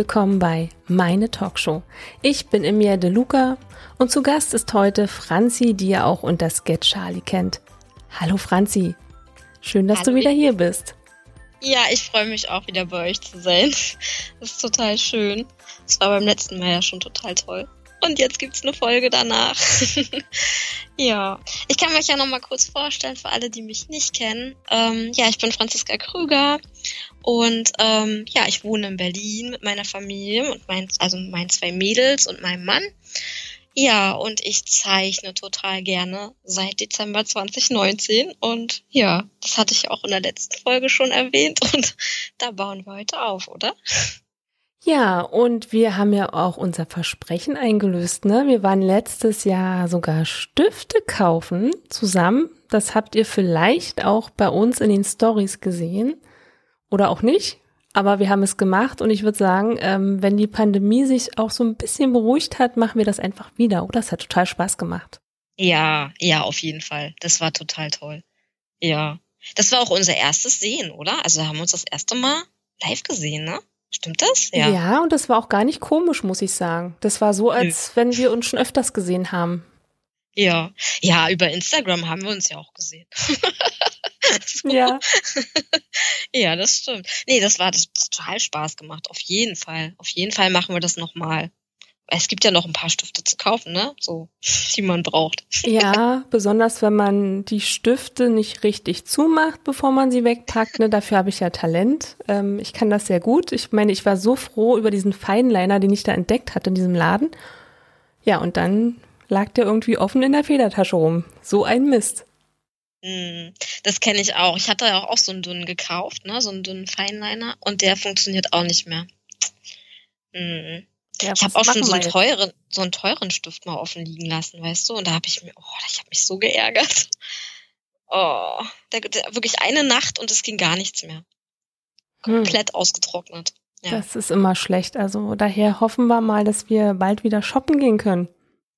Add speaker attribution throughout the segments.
Speaker 1: Willkommen bei Meine Talkshow. Ich bin Emilia De Luca und zu Gast ist heute Franzi, die ihr auch unter Sketch Charlie kennt. Hallo Franzi, schön, dass Hallo. du wieder hier bist.
Speaker 2: Ja, ich freue mich auch wieder bei euch zu sein. Das ist total schön. Das war beim letzten Mal ja schon total toll. Und jetzt gibt's eine Folge danach. ja, ich kann mich ja noch mal kurz vorstellen für alle, die mich nicht kennen. Ähm, ja, ich bin Franziska Krüger und ähm, ja, ich wohne in Berlin mit meiner Familie und mein, also meinen zwei Mädels und meinem Mann. Ja, und ich zeichne total gerne seit Dezember 2019 und ja, das hatte ich auch in der letzten Folge schon erwähnt und da bauen wir heute auf, oder?
Speaker 1: Ja, und wir haben ja auch unser Versprechen eingelöst, ne? Wir waren letztes Jahr sogar Stifte kaufen zusammen. Das habt ihr vielleicht auch bei uns in den Stories gesehen oder auch nicht. Aber wir haben es gemacht und ich würde sagen, ähm, wenn die Pandemie sich auch so ein bisschen beruhigt hat, machen wir das einfach wieder, oder? Das hat total Spaß gemacht.
Speaker 2: Ja, ja, auf jeden Fall. Das war total toll. Ja. Das war auch unser erstes Sehen, oder? Also haben wir uns das erste Mal live gesehen, ne? Stimmt das?
Speaker 1: Ja. Ja, und das war auch gar nicht komisch, muss ich sagen. Das war so, als wenn wir uns schon öfters gesehen haben.
Speaker 2: Ja, ja, über Instagram haben wir uns ja auch gesehen.
Speaker 1: so. Ja.
Speaker 2: ja, das stimmt. Nee, das war das total Spaß gemacht. Auf jeden Fall. Auf jeden Fall machen wir das nochmal es gibt ja noch ein paar Stifte zu kaufen, ne? So, die man braucht.
Speaker 1: Ja, besonders wenn man die Stifte nicht richtig zumacht, bevor man sie wegpackt. Ne? Dafür habe ich ja Talent. Ähm, ich kann das sehr gut. Ich meine, ich war so froh über diesen Feinliner, den ich da entdeckt hatte in diesem Laden. Ja, und dann lag der irgendwie offen in der Federtasche rum. So ein Mist.
Speaker 2: Hm, das kenne ich auch. Ich hatte ja auch so einen dünnen gekauft, ne? So einen dünnen Feinliner und der funktioniert auch nicht mehr. Mhm. Ja, ich habe auch schon so einen, teuren, so einen teuren Stift mal offen liegen lassen, weißt du? Und da habe ich mir, oh, ich habe mich so geärgert. Oh, der, der, wirklich eine Nacht und es ging gar nichts mehr. Komplett hm. ausgetrocknet.
Speaker 1: Ja. Das ist immer schlecht. Also daher hoffen wir mal, dass wir bald wieder shoppen gehen können.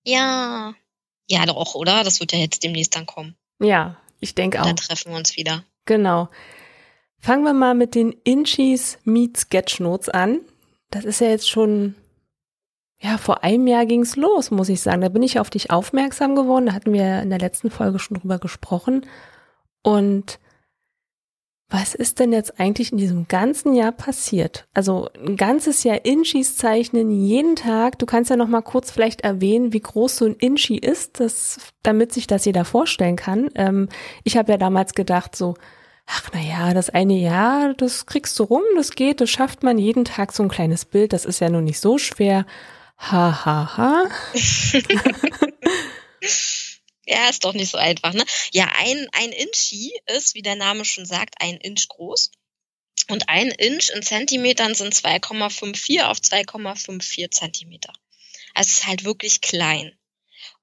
Speaker 2: Ja. Ja, doch, oder? Das wird ja jetzt demnächst dann kommen.
Speaker 1: Ja, ich denke auch.
Speaker 2: Dann treffen wir uns wieder.
Speaker 1: Genau. Fangen wir mal mit den Inchis Meet Sketchnotes an. Das ist ja jetzt schon ja, vor einem Jahr ging's los, muss ich sagen. Da bin ich auf dich aufmerksam geworden. Da hatten wir in der letzten Folge schon drüber gesprochen. Und was ist denn jetzt eigentlich in diesem ganzen Jahr passiert? Also ein ganzes Jahr Inchis zeichnen, jeden Tag. Du kannst ja noch mal kurz vielleicht erwähnen, wie groß so ein Inchi ist, das, damit sich das jeder vorstellen kann. Ähm, ich habe ja damals gedacht so, ach na ja, das eine Jahr, das kriegst du rum, das geht, das schafft man jeden Tag so ein kleines Bild. Das ist ja nun nicht so schwer. Ha, ha, ha.
Speaker 2: ja, ist doch nicht so einfach, ne? Ja, ein, ein Inchi ist, wie der Name schon sagt, ein Inch groß. Und ein Inch in Zentimetern sind 2,54 auf 2,54 Zentimeter. Also es ist halt wirklich klein.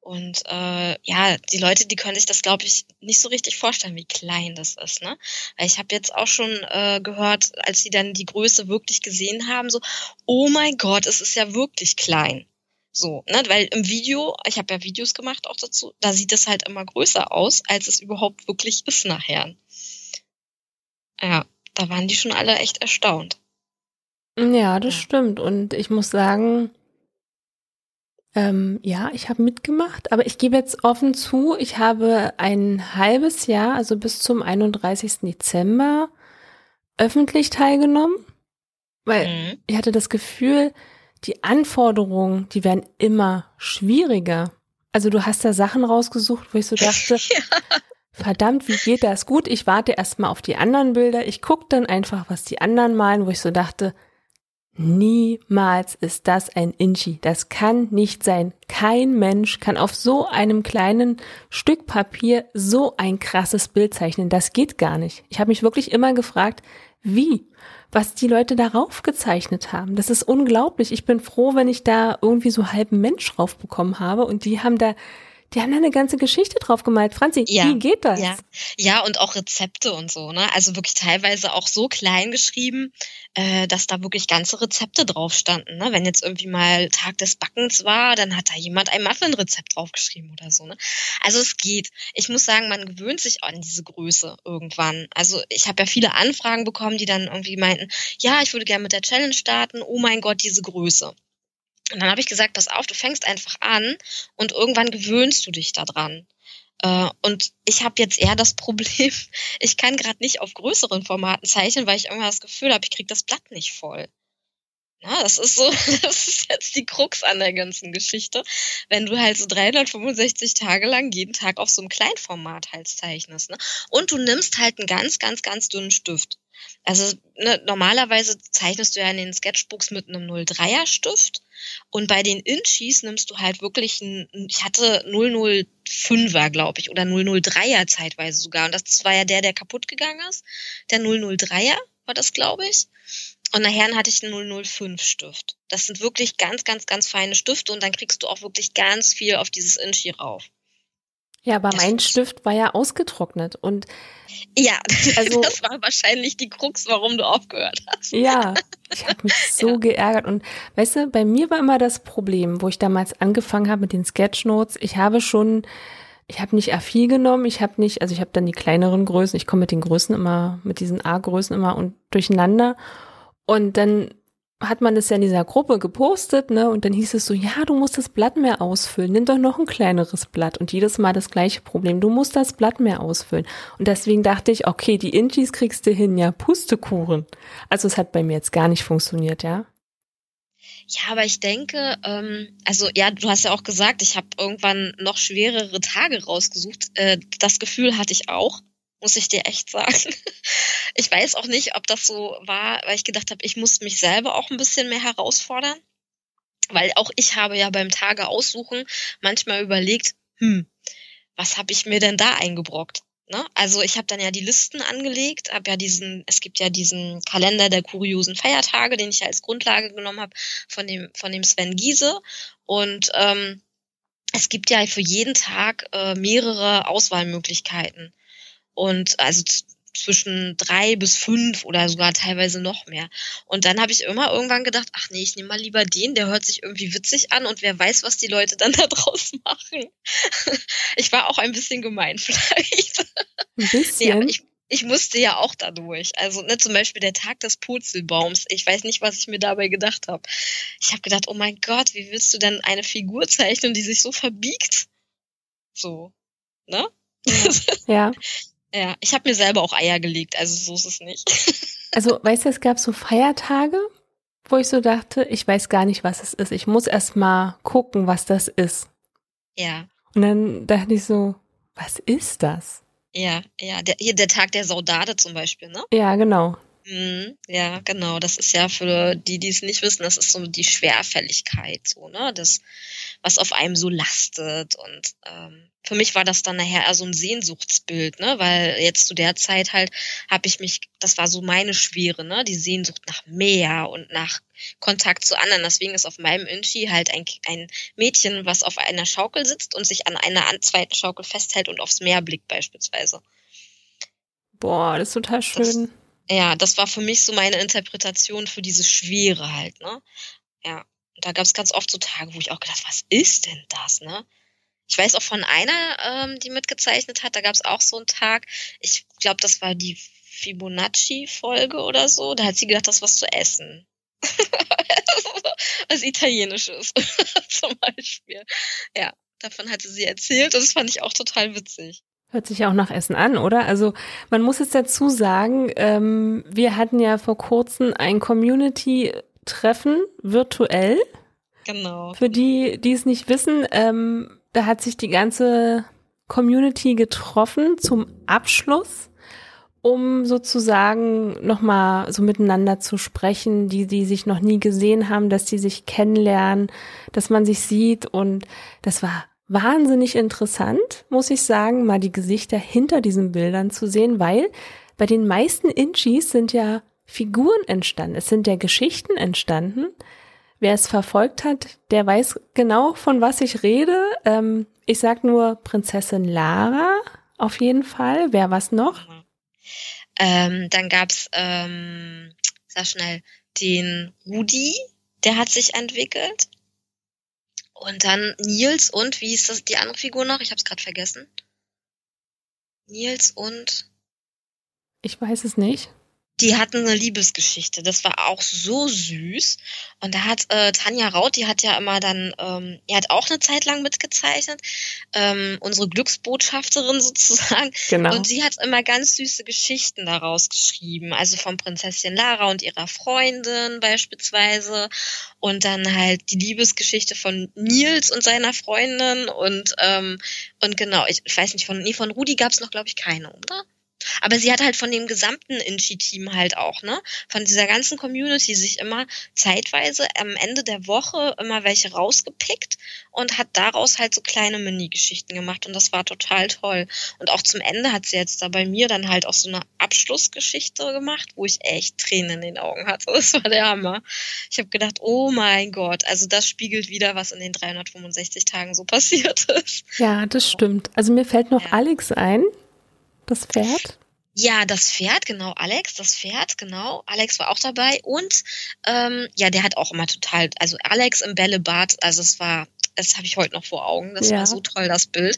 Speaker 2: Und äh, ja, die Leute, die können sich das, glaube ich, nicht so richtig vorstellen, wie klein das ist. Ne? Weil ich habe jetzt auch schon äh, gehört, als sie dann die Größe wirklich gesehen haben, so, oh mein Gott, es ist ja wirklich klein. So, ne? Weil im Video, ich habe ja Videos gemacht auch dazu, da sieht es halt immer größer aus, als es überhaupt wirklich ist nachher. Ja, da waren die schon alle echt erstaunt.
Speaker 1: Ja, das stimmt. Und ich muss sagen, ähm, ja, ich habe mitgemacht, aber ich gebe jetzt offen zu, ich habe ein halbes Jahr, also bis zum 31. Dezember, öffentlich teilgenommen, weil mhm. ich hatte das Gefühl, die Anforderungen, die werden immer schwieriger. Also du hast da Sachen rausgesucht, wo ich so dachte, ja. verdammt, wie geht das? Gut, ich warte erstmal auf die anderen Bilder, ich gucke dann einfach, was die anderen malen, wo ich so dachte, Niemals ist das ein Inchi. Das kann nicht sein. Kein Mensch kann auf so einem kleinen Stück Papier so ein krasses Bild zeichnen. Das geht gar nicht. Ich habe mich wirklich immer gefragt, wie, was die Leute darauf gezeichnet haben. Das ist unglaublich. Ich bin froh, wenn ich da irgendwie so halben Mensch drauf bekommen habe und die haben da Die haben da eine ganze Geschichte drauf gemalt. Franzi, ja, wie geht das?
Speaker 2: Ja. ja, und auch Rezepte und so, ne? Also wirklich teilweise auch so klein geschrieben, äh, dass da wirklich ganze Rezepte drauf standen. Ne? Wenn jetzt irgendwie mal Tag des Backens war, dann hat da jemand ein Muffin-Rezept draufgeschrieben oder so. Ne? Also es geht. Ich muss sagen, man gewöhnt sich an diese Größe irgendwann. Also ich habe ja viele Anfragen bekommen, die dann irgendwie meinten, ja, ich würde gerne mit der Challenge starten. Oh mein Gott, diese Größe. Und dann habe ich gesagt, pass auf, du fängst einfach an und irgendwann gewöhnst du dich daran. Äh, und ich habe jetzt eher das Problem, ich kann gerade nicht auf größeren Formaten zeichnen, weil ich immer das Gefühl habe, ich kriege das Blatt nicht voll. Ja, das ist so, das ist jetzt die Krux an der ganzen Geschichte. Wenn du halt so 365 Tage lang jeden Tag auf so einem Kleinformat halt zeichnest, ne? Und du nimmst halt einen ganz, ganz, ganz dünnen Stift. Also ne, normalerweise zeichnest du ja in den Sketchbooks mit einem 03er Stift und bei den Inchis nimmst du halt wirklich ein, ich hatte 005er, glaube ich, oder 003er zeitweise sogar. Und das war ja der, der kaputt gegangen ist. Der 003er war das, glaube ich. Und nachher hatte ich einen 005 Stift. Das sind wirklich ganz, ganz, ganz feine Stifte und dann kriegst du auch wirklich ganz viel auf dieses Inchi rauf.
Speaker 1: Ja, aber das mein Stift war ja ausgetrocknet und
Speaker 2: ja, also das war wahrscheinlich die Krux, warum du aufgehört hast.
Speaker 1: Ja, ich habe mich so ja. geärgert und weißt du, bei mir war immer das Problem, wo ich damals angefangen habe mit den Sketchnotes, ich habe schon ich habe nicht A4 genommen, ich habe nicht, also ich habe dann die kleineren Größen, ich komme mit den Größen immer, mit diesen A-Größen immer und durcheinander. Und dann hat man es ja in dieser Gruppe gepostet, ne? Und dann hieß es so, ja, du musst das Blatt mehr ausfüllen, nimm doch noch ein kleineres Blatt. Und jedes Mal das gleiche Problem, du musst das Blatt mehr ausfüllen. Und deswegen dachte ich, okay, die Inchis kriegst du hin, ja, Pustekuchen. Also es hat bei mir jetzt gar nicht funktioniert, ja.
Speaker 2: Ja, aber ich denke, ähm, also ja, du hast ja auch gesagt, ich habe irgendwann noch schwerere Tage rausgesucht. Äh, das Gefühl hatte ich auch muss ich dir echt sagen. Ich weiß auch nicht, ob das so war, weil ich gedacht habe, ich muss mich selber auch ein bisschen mehr herausfordern. Weil auch ich habe ja beim Tage aussuchen manchmal überlegt, hm, was habe ich mir denn da eingebrockt? Ne? Also ich habe dann ja die Listen angelegt, habe ja diesen, es gibt ja diesen Kalender der kuriosen Feiertage, den ich ja als Grundlage genommen habe von dem von dem Sven Giese und ähm, es gibt ja für jeden Tag äh, mehrere Auswahlmöglichkeiten und also zwischen drei bis fünf oder sogar teilweise noch mehr. Und dann habe ich immer irgendwann gedacht, ach nee, ich nehme mal lieber den, der hört sich irgendwie witzig an und wer weiß, was die Leute dann da draus machen. Ich war auch ein bisschen gemein vielleicht.
Speaker 1: Ein bisschen?
Speaker 2: Nee, ich, ich musste ja auch da durch. Also ne, zum Beispiel der Tag des Purzelbaums. Ich weiß nicht, was ich mir dabei gedacht habe. Ich habe gedacht, oh mein Gott, wie willst du denn eine Figur zeichnen, die sich so verbiegt? So, ne?
Speaker 1: Ja.
Speaker 2: Ja, ich habe mir selber auch Eier gelegt, also so ist es nicht.
Speaker 1: Also, weißt du, es gab so Feiertage, wo ich so dachte, ich weiß gar nicht, was es ist. Ich muss erst mal gucken, was das ist.
Speaker 2: Ja.
Speaker 1: Und dann dachte ich so, was ist das?
Speaker 2: Ja, ja, der, hier der Tag der Saudade zum Beispiel, ne?
Speaker 1: Ja, genau.
Speaker 2: Mhm, ja, genau. Das ist ja für die, die es nicht wissen, das ist so die Schwerfälligkeit, so, ne? Das, was auf einem so lastet. Und ähm, für mich war das dann nachher eher so ein Sehnsuchtsbild, ne? Weil jetzt zu der Zeit halt habe ich mich, das war so meine Schwere, ne? Die Sehnsucht nach Meer und nach Kontakt zu anderen. Deswegen ist auf meinem Inchi halt ein, ein Mädchen, was auf einer Schaukel sitzt und sich an einer zweiten Schaukel festhält und aufs Meer blickt beispielsweise.
Speaker 1: Boah, das ist total schön.
Speaker 2: Das, ja, das war für mich so meine Interpretation für diese Schwere halt, ne? Ja. Und da gab es ganz oft so Tage, wo ich auch gedacht, was ist denn das, ne? Ich weiß auch von einer, ähm, die mitgezeichnet hat, da gab es auch so einen Tag, ich glaube, das war die Fibonacci-Folge oder so, da hat sie gedacht, das ist was zu essen. was Italienisches zum Beispiel. Ja, davon hatte sie erzählt und das fand ich auch total witzig.
Speaker 1: Hört sich auch nach Essen an, oder? Also man muss jetzt dazu sagen, ähm, wir hatten ja vor kurzem ein Community-Treffen virtuell.
Speaker 2: Genau.
Speaker 1: Für die, die es nicht wissen, ähm, da hat sich die ganze Community getroffen zum Abschluss, um sozusagen nochmal so miteinander zu sprechen, die, die sich noch nie gesehen haben, dass die sich kennenlernen, dass man sich sieht. Und das war wahnsinnig interessant, muss ich sagen, mal die Gesichter hinter diesen Bildern zu sehen, weil bei den meisten Inchis sind ja Figuren entstanden, es sind ja Geschichten entstanden, wer es verfolgt hat, der weiß genau, von was ich rede. Ähm, ich sag nur Prinzessin Lara auf jeden Fall. Wer was noch?
Speaker 2: Ähm, dann gab's, ähm, sag schnell, den Rudi, der hat sich entwickelt. Und dann Nils und, wie ist das, die andere Figur noch? Ich hab's gerade vergessen. Nils und.
Speaker 1: Ich weiß es nicht
Speaker 2: die hatten eine Liebesgeschichte. Das war auch so süß. Und da hat äh, Tanja Raut, die hat ja immer dann, ähm, die hat auch eine Zeit lang mitgezeichnet, ähm, unsere Glücksbotschafterin sozusagen. Genau. Und sie hat immer ganz süße Geschichten daraus geschrieben. Also von Prinzessin Lara und ihrer Freundin beispielsweise. Und dann halt die Liebesgeschichte von Nils und seiner Freundin. Und, ähm, und genau, ich, ich weiß nicht, von, nee, von Rudi gab es noch, glaube ich, keine, oder? Aber sie hat halt von dem gesamten Inchi-Team halt auch, ne? Von dieser ganzen Community sich immer zeitweise am Ende der Woche immer welche rausgepickt und hat daraus halt so kleine Mini-Geschichten gemacht und das war total toll. Und auch zum Ende hat sie jetzt da bei mir dann halt auch so eine Abschlussgeschichte gemacht, wo ich echt Tränen in den Augen hatte. Das war der Hammer. Ich habe gedacht, oh mein Gott, also das spiegelt wieder, was in den 365 Tagen so passiert ist.
Speaker 1: Ja, das stimmt. Also mir fällt noch ja. Alex ein, das Pferd?
Speaker 2: Ja, das Pferd, genau, Alex, das Pferd, genau. Alex war auch dabei und ähm, ja, der hat auch immer total, also Alex im Bällebad, also es war, das habe ich heute noch vor Augen, das ja. war so toll, das Bild.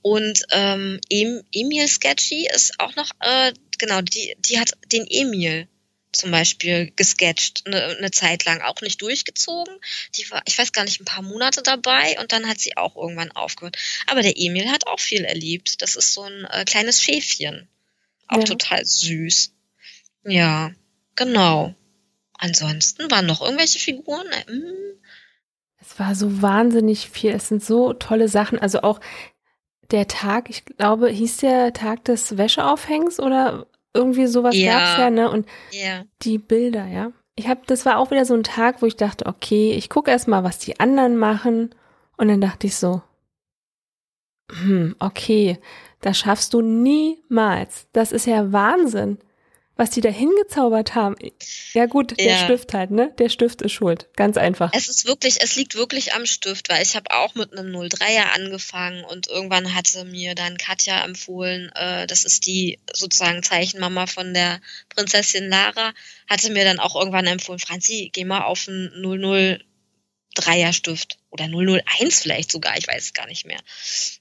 Speaker 2: Und ähm, Emil Sketchy ist auch noch, äh, genau, die, die hat den Emil zum Beispiel gesketcht, eine, eine Zeit lang auch nicht durchgezogen. Die war, ich weiß gar nicht, ein paar Monate dabei und dann hat sie auch irgendwann aufgehört. Aber der Emil hat auch viel erlebt. Das ist so ein äh, kleines Schäfchen. Auch ja. total süß. Ja, genau. Ansonsten waren noch irgendwelche Figuren. Hm.
Speaker 1: Es war so wahnsinnig viel. Es sind so tolle Sachen. Also auch der Tag, ich glaube, hieß der Tag des Wäscheaufhängs oder irgendwie sowas ja. gab's ja, ne? Und ja. die Bilder, ja. Ich habe, das war auch wieder so ein Tag, wo ich dachte, okay, ich gucke erst mal, was die anderen machen. Und dann dachte ich so, hm, okay, das schaffst du niemals. Das ist ja Wahnsinn was die da hingezaubert haben. Ja gut, der ja. Stift halt, ne? Der Stift ist schuld. Ganz einfach.
Speaker 2: Es ist wirklich, es liegt wirklich am Stift, weil ich habe auch mit einem 03er angefangen und irgendwann hatte mir dann Katja empfohlen, äh, das ist die sozusagen Zeichenmama von der Prinzessin Lara, hatte mir dann auch irgendwann empfohlen, Franzi, geh mal auf einen 00 Dreierstift oder 001 vielleicht sogar, ich weiß es gar nicht mehr.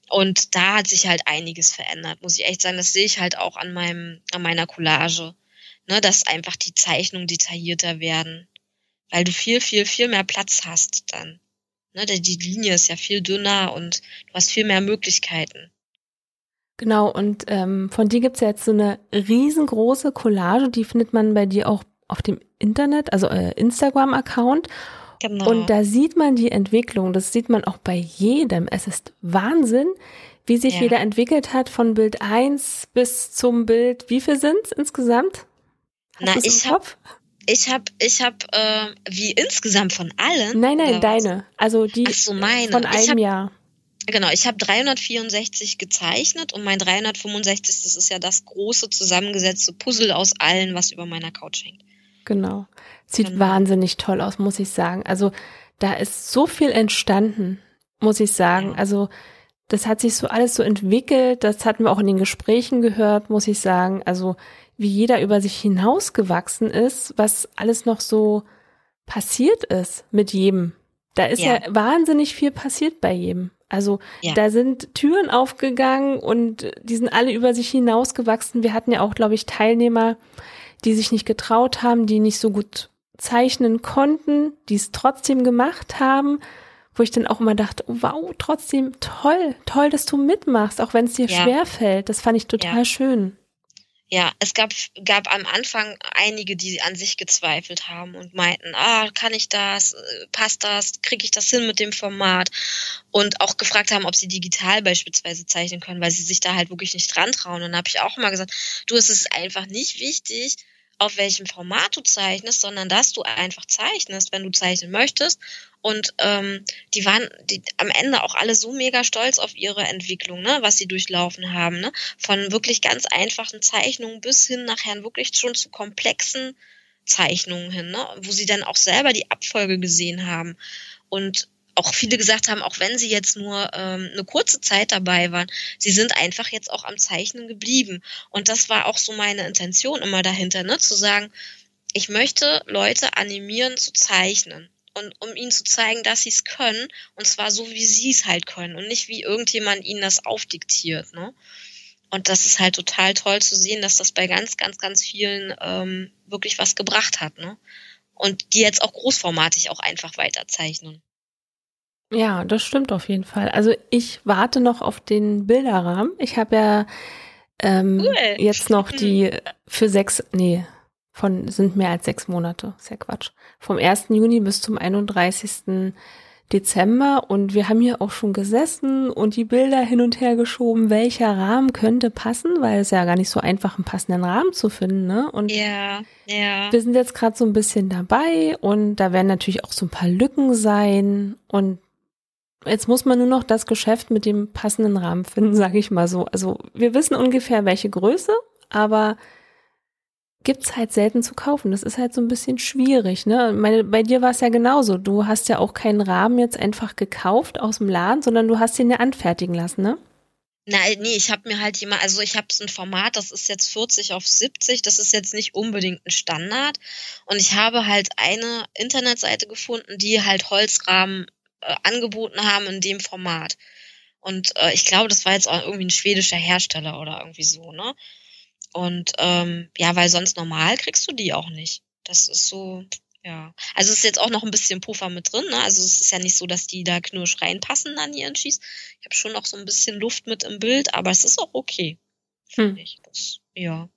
Speaker 2: Und da hat sich halt einiges verändert, muss ich echt sagen. Das sehe ich halt auch an meinem, an meiner Collage ne, dass einfach die Zeichnungen detaillierter werden, weil du viel, viel, viel mehr Platz hast dann. Ne, die Linie ist ja viel dünner und du hast viel mehr Möglichkeiten.
Speaker 1: Genau, und ähm, von dir gibt's ja jetzt so eine riesengroße Collage, die findet man bei dir auch auf dem Internet, also äh, Instagram-Account. Genau. Und da sieht man die Entwicklung, das sieht man auch bei jedem. Es ist Wahnsinn, wie sich ja. jeder entwickelt hat von Bild 1 bis zum Bild. Wie viel sind's insgesamt?
Speaker 2: Na, ich habe ich habe, ich habe, äh, wie insgesamt von allen?
Speaker 1: Nein, nein, deine. Also die
Speaker 2: so, meine.
Speaker 1: von einem
Speaker 2: hab,
Speaker 1: Jahr.
Speaker 2: Genau, ich habe 364 gezeichnet und mein 365, das ist ja das große zusammengesetzte Puzzle aus allen, was über meiner Couch hängt.
Speaker 1: Genau. Sieht genau. wahnsinnig toll aus, muss ich sagen. Also da ist so viel entstanden, muss ich sagen. Ja. Also das hat sich so alles so entwickelt. Das hatten wir auch in den Gesprächen gehört, muss ich sagen. Also wie jeder über sich hinausgewachsen ist, was alles noch so passiert ist mit jedem. Da ist ja, ja wahnsinnig viel passiert bei jedem. Also ja. da sind Türen aufgegangen und die sind alle über sich hinausgewachsen. Wir hatten ja auch, glaube ich, Teilnehmer, die sich nicht getraut haben, die nicht so gut zeichnen konnten, die es trotzdem gemacht haben, wo ich dann auch immer dachte, oh, wow, trotzdem toll, toll, dass du mitmachst, auch wenn es dir ja. schwer fällt. Das fand ich total ja. schön.
Speaker 2: Ja, es gab, gab am Anfang einige, die an sich gezweifelt haben und meinten, ah, kann ich das, passt das, kriege ich das hin mit dem Format? Und auch gefragt haben, ob sie digital beispielsweise zeichnen können, weil sie sich da halt wirklich nicht dran trauen. Und dann habe ich auch immer gesagt, du, es ist einfach nicht wichtig, auf welchem Format du zeichnest, sondern dass du einfach zeichnest, wenn du zeichnen möchtest. Und ähm, die waren die, am Ende auch alle so mega stolz auf ihre Entwicklung, ne, was sie durchlaufen haben, ne? Von wirklich ganz einfachen Zeichnungen bis hin nachher wirklich schon zu komplexen Zeichnungen hin, ne? wo sie dann auch selber die Abfolge gesehen haben. Und auch viele gesagt haben, auch wenn sie jetzt nur ähm, eine kurze Zeit dabei waren, sie sind einfach jetzt auch am Zeichnen geblieben. Und das war auch so meine Intention immer dahinter, ne? zu sagen, ich möchte Leute animieren zu zeichnen und um ihnen zu zeigen, dass sie es können und zwar so, wie sie es halt können und nicht wie irgendjemand ihnen das aufdiktiert. Ne? Und das ist halt total toll zu sehen, dass das bei ganz, ganz, ganz vielen ähm, wirklich was gebracht hat. Ne? Und die jetzt auch großformatig auch einfach weiterzeichnen.
Speaker 1: Ja, das stimmt auf jeden Fall. Also ich warte noch auf den Bilderrahmen. Ich habe ja ähm, cool. jetzt noch die für sechs, nee, von sind mehr als sechs Monate. Ist ja Quatsch. Vom 1. Juni bis zum 31. Dezember und wir haben hier auch schon gesessen und die Bilder hin und her geschoben, welcher Rahmen könnte passen, weil es ja gar nicht so einfach, einen passenden Rahmen zu finden, ne? Und
Speaker 2: ja, ja.
Speaker 1: wir sind jetzt gerade so ein bisschen dabei und da werden natürlich auch so ein paar Lücken sein und Jetzt muss man nur noch das Geschäft mit dem passenden Rahmen finden, sage ich mal so. Also wir wissen ungefähr welche Größe, aber gibt's halt selten zu kaufen. Das ist halt so ein bisschen schwierig, ne? Meine, bei dir war es ja genauso. Du hast ja auch keinen Rahmen jetzt einfach gekauft aus dem Laden, sondern du hast ihn ja anfertigen lassen, ne?
Speaker 2: Nein, nee, ich habe mir halt jemand, also ich habe so ein Format, das ist jetzt 40 auf 70, das ist jetzt nicht unbedingt ein Standard. Und ich habe halt eine Internetseite gefunden, die halt Holzrahmen äh, angeboten haben in dem Format. Und äh, ich glaube, das war jetzt auch irgendwie ein schwedischer Hersteller oder irgendwie so, ne? Und ähm, ja, weil sonst normal kriegst du die auch nicht. Das ist so, ja. Also es ist jetzt auch noch ein bisschen Puffer mit drin, ne? Also es ist ja nicht so, dass die da knirsch reinpassen an ihren Schieß. Ich habe schon noch so ein bisschen Luft mit im Bild, aber es ist auch okay. Finde hm. ich. Das, ja.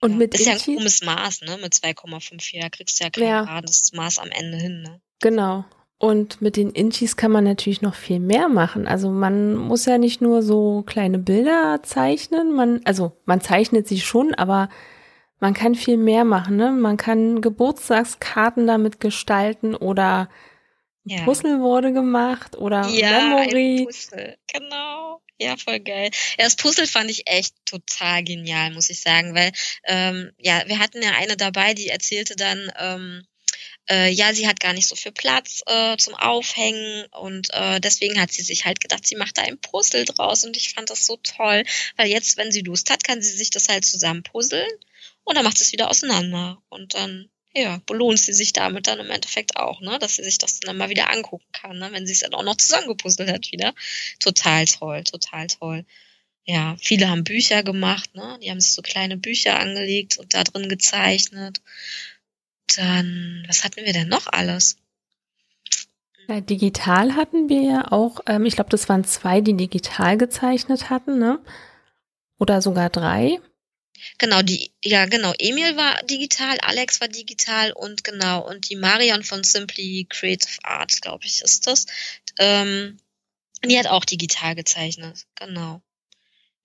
Speaker 1: Und ja. mit
Speaker 2: ist ja ein krummes Maß, ne? Mit 2,54. Da kriegst du ja ja. gerades Maß am Ende hin, ne?
Speaker 1: Genau. Und mit den Inchis kann man natürlich noch viel mehr machen. Also man muss ja nicht nur so kleine Bilder zeichnen, man, also man zeichnet sie schon, aber man kann viel mehr machen. Ne? Man kann Geburtstagskarten damit gestalten oder ja. Puzzle wurde gemacht oder
Speaker 2: ja,
Speaker 1: Memory.
Speaker 2: Ein Puzzle, genau. Ja, voll geil. Ja, das Puzzle fand ich echt total genial, muss ich sagen, weil ähm, ja, wir hatten ja eine dabei, die erzählte dann, ähm, äh, ja, sie hat gar nicht so viel Platz äh, zum Aufhängen und äh, deswegen hat sie sich halt gedacht, sie macht da ein Puzzle draus und ich fand das so toll, weil jetzt, wenn sie Lust hat, kann sie sich das halt zusammen puzzeln und dann macht sie es wieder auseinander und dann ja, belohnt sie sich damit dann im Endeffekt auch, ne, dass sie sich das dann mal wieder angucken kann, ne, wenn sie es dann auch noch zusammengepuzzelt hat wieder. Total toll, total toll. Ja, viele haben Bücher gemacht, ne, die haben sich so kleine Bücher angelegt und da drin gezeichnet. Dann, was hatten wir denn noch alles?
Speaker 1: Ja, digital hatten wir ja auch, ähm, ich glaube, das waren zwei, die digital gezeichnet hatten, ne? Oder sogar drei.
Speaker 2: Genau, die, ja, genau. Emil war digital, Alex war digital und genau, und die Marion von Simply Creative Arts, glaube ich, ist das. Ähm, die hat auch digital gezeichnet, genau.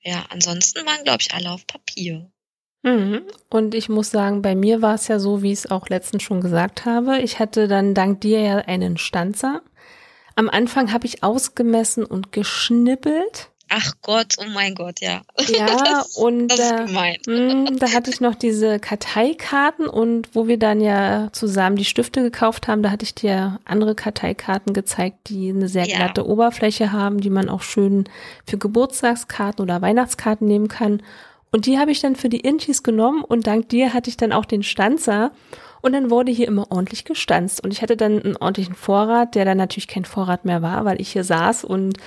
Speaker 2: Ja, ansonsten waren, glaube ich, alle auf Papier.
Speaker 1: Mhm. Und ich muss sagen, bei mir war es ja so, wie ich es auch letztens schon gesagt habe. Ich hatte dann dank dir ja einen Stanzer. Am Anfang habe ich ausgemessen und geschnippelt.
Speaker 2: Ach Gott, oh mein Gott, ja.
Speaker 1: Ja, das, und das äh, mh, da hatte ich noch diese Karteikarten und wo wir dann ja zusammen die Stifte gekauft haben, da hatte ich dir andere Karteikarten gezeigt, die eine sehr glatte ja. Oberfläche haben, die man auch schön für Geburtstagskarten oder Weihnachtskarten nehmen kann. Und die habe ich dann für die Inchis genommen und dank dir hatte ich dann auch den Stanzer. Und dann wurde hier immer ordentlich gestanzt. Und ich hatte dann einen ordentlichen Vorrat, der dann natürlich kein Vorrat mehr war, weil ich hier saß und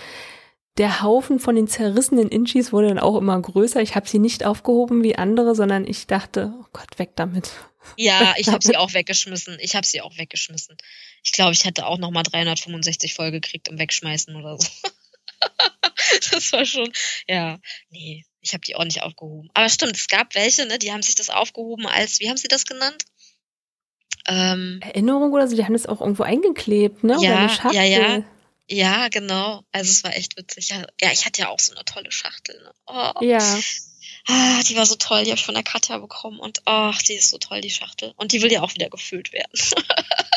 Speaker 1: der Haufen von den zerrissenen Inchis wurde dann auch immer größer. Ich habe sie nicht aufgehoben wie andere, sondern ich dachte, oh Gott, weg damit.
Speaker 2: Ja, ich habe sie auch weggeschmissen. Ich habe sie auch weggeschmissen. Ich glaube, ich hätte auch noch mal 365 voll gekriegt im Wegschmeißen oder so. das war schon, ja, nee, ich habe die auch nicht aufgehoben. Aber stimmt, es gab welche, ne, die haben sich das aufgehoben als, wie haben sie das genannt?
Speaker 1: Ähm, Erinnerung oder so, die haben das auch irgendwo eingeklebt, ne?
Speaker 2: Ja, ja, ja. Ja, genau. Also es war echt witzig. Ja, ich hatte ja auch so eine tolle Schachtel. Ne?
Speaker 1: Oh. Ja.
Speaker 2: Ah, die war so toll, die habe ich von der Katja bekommen und ach, die ist so toll, die Schachtel. Und die will ja auch wieder gefüllt werden.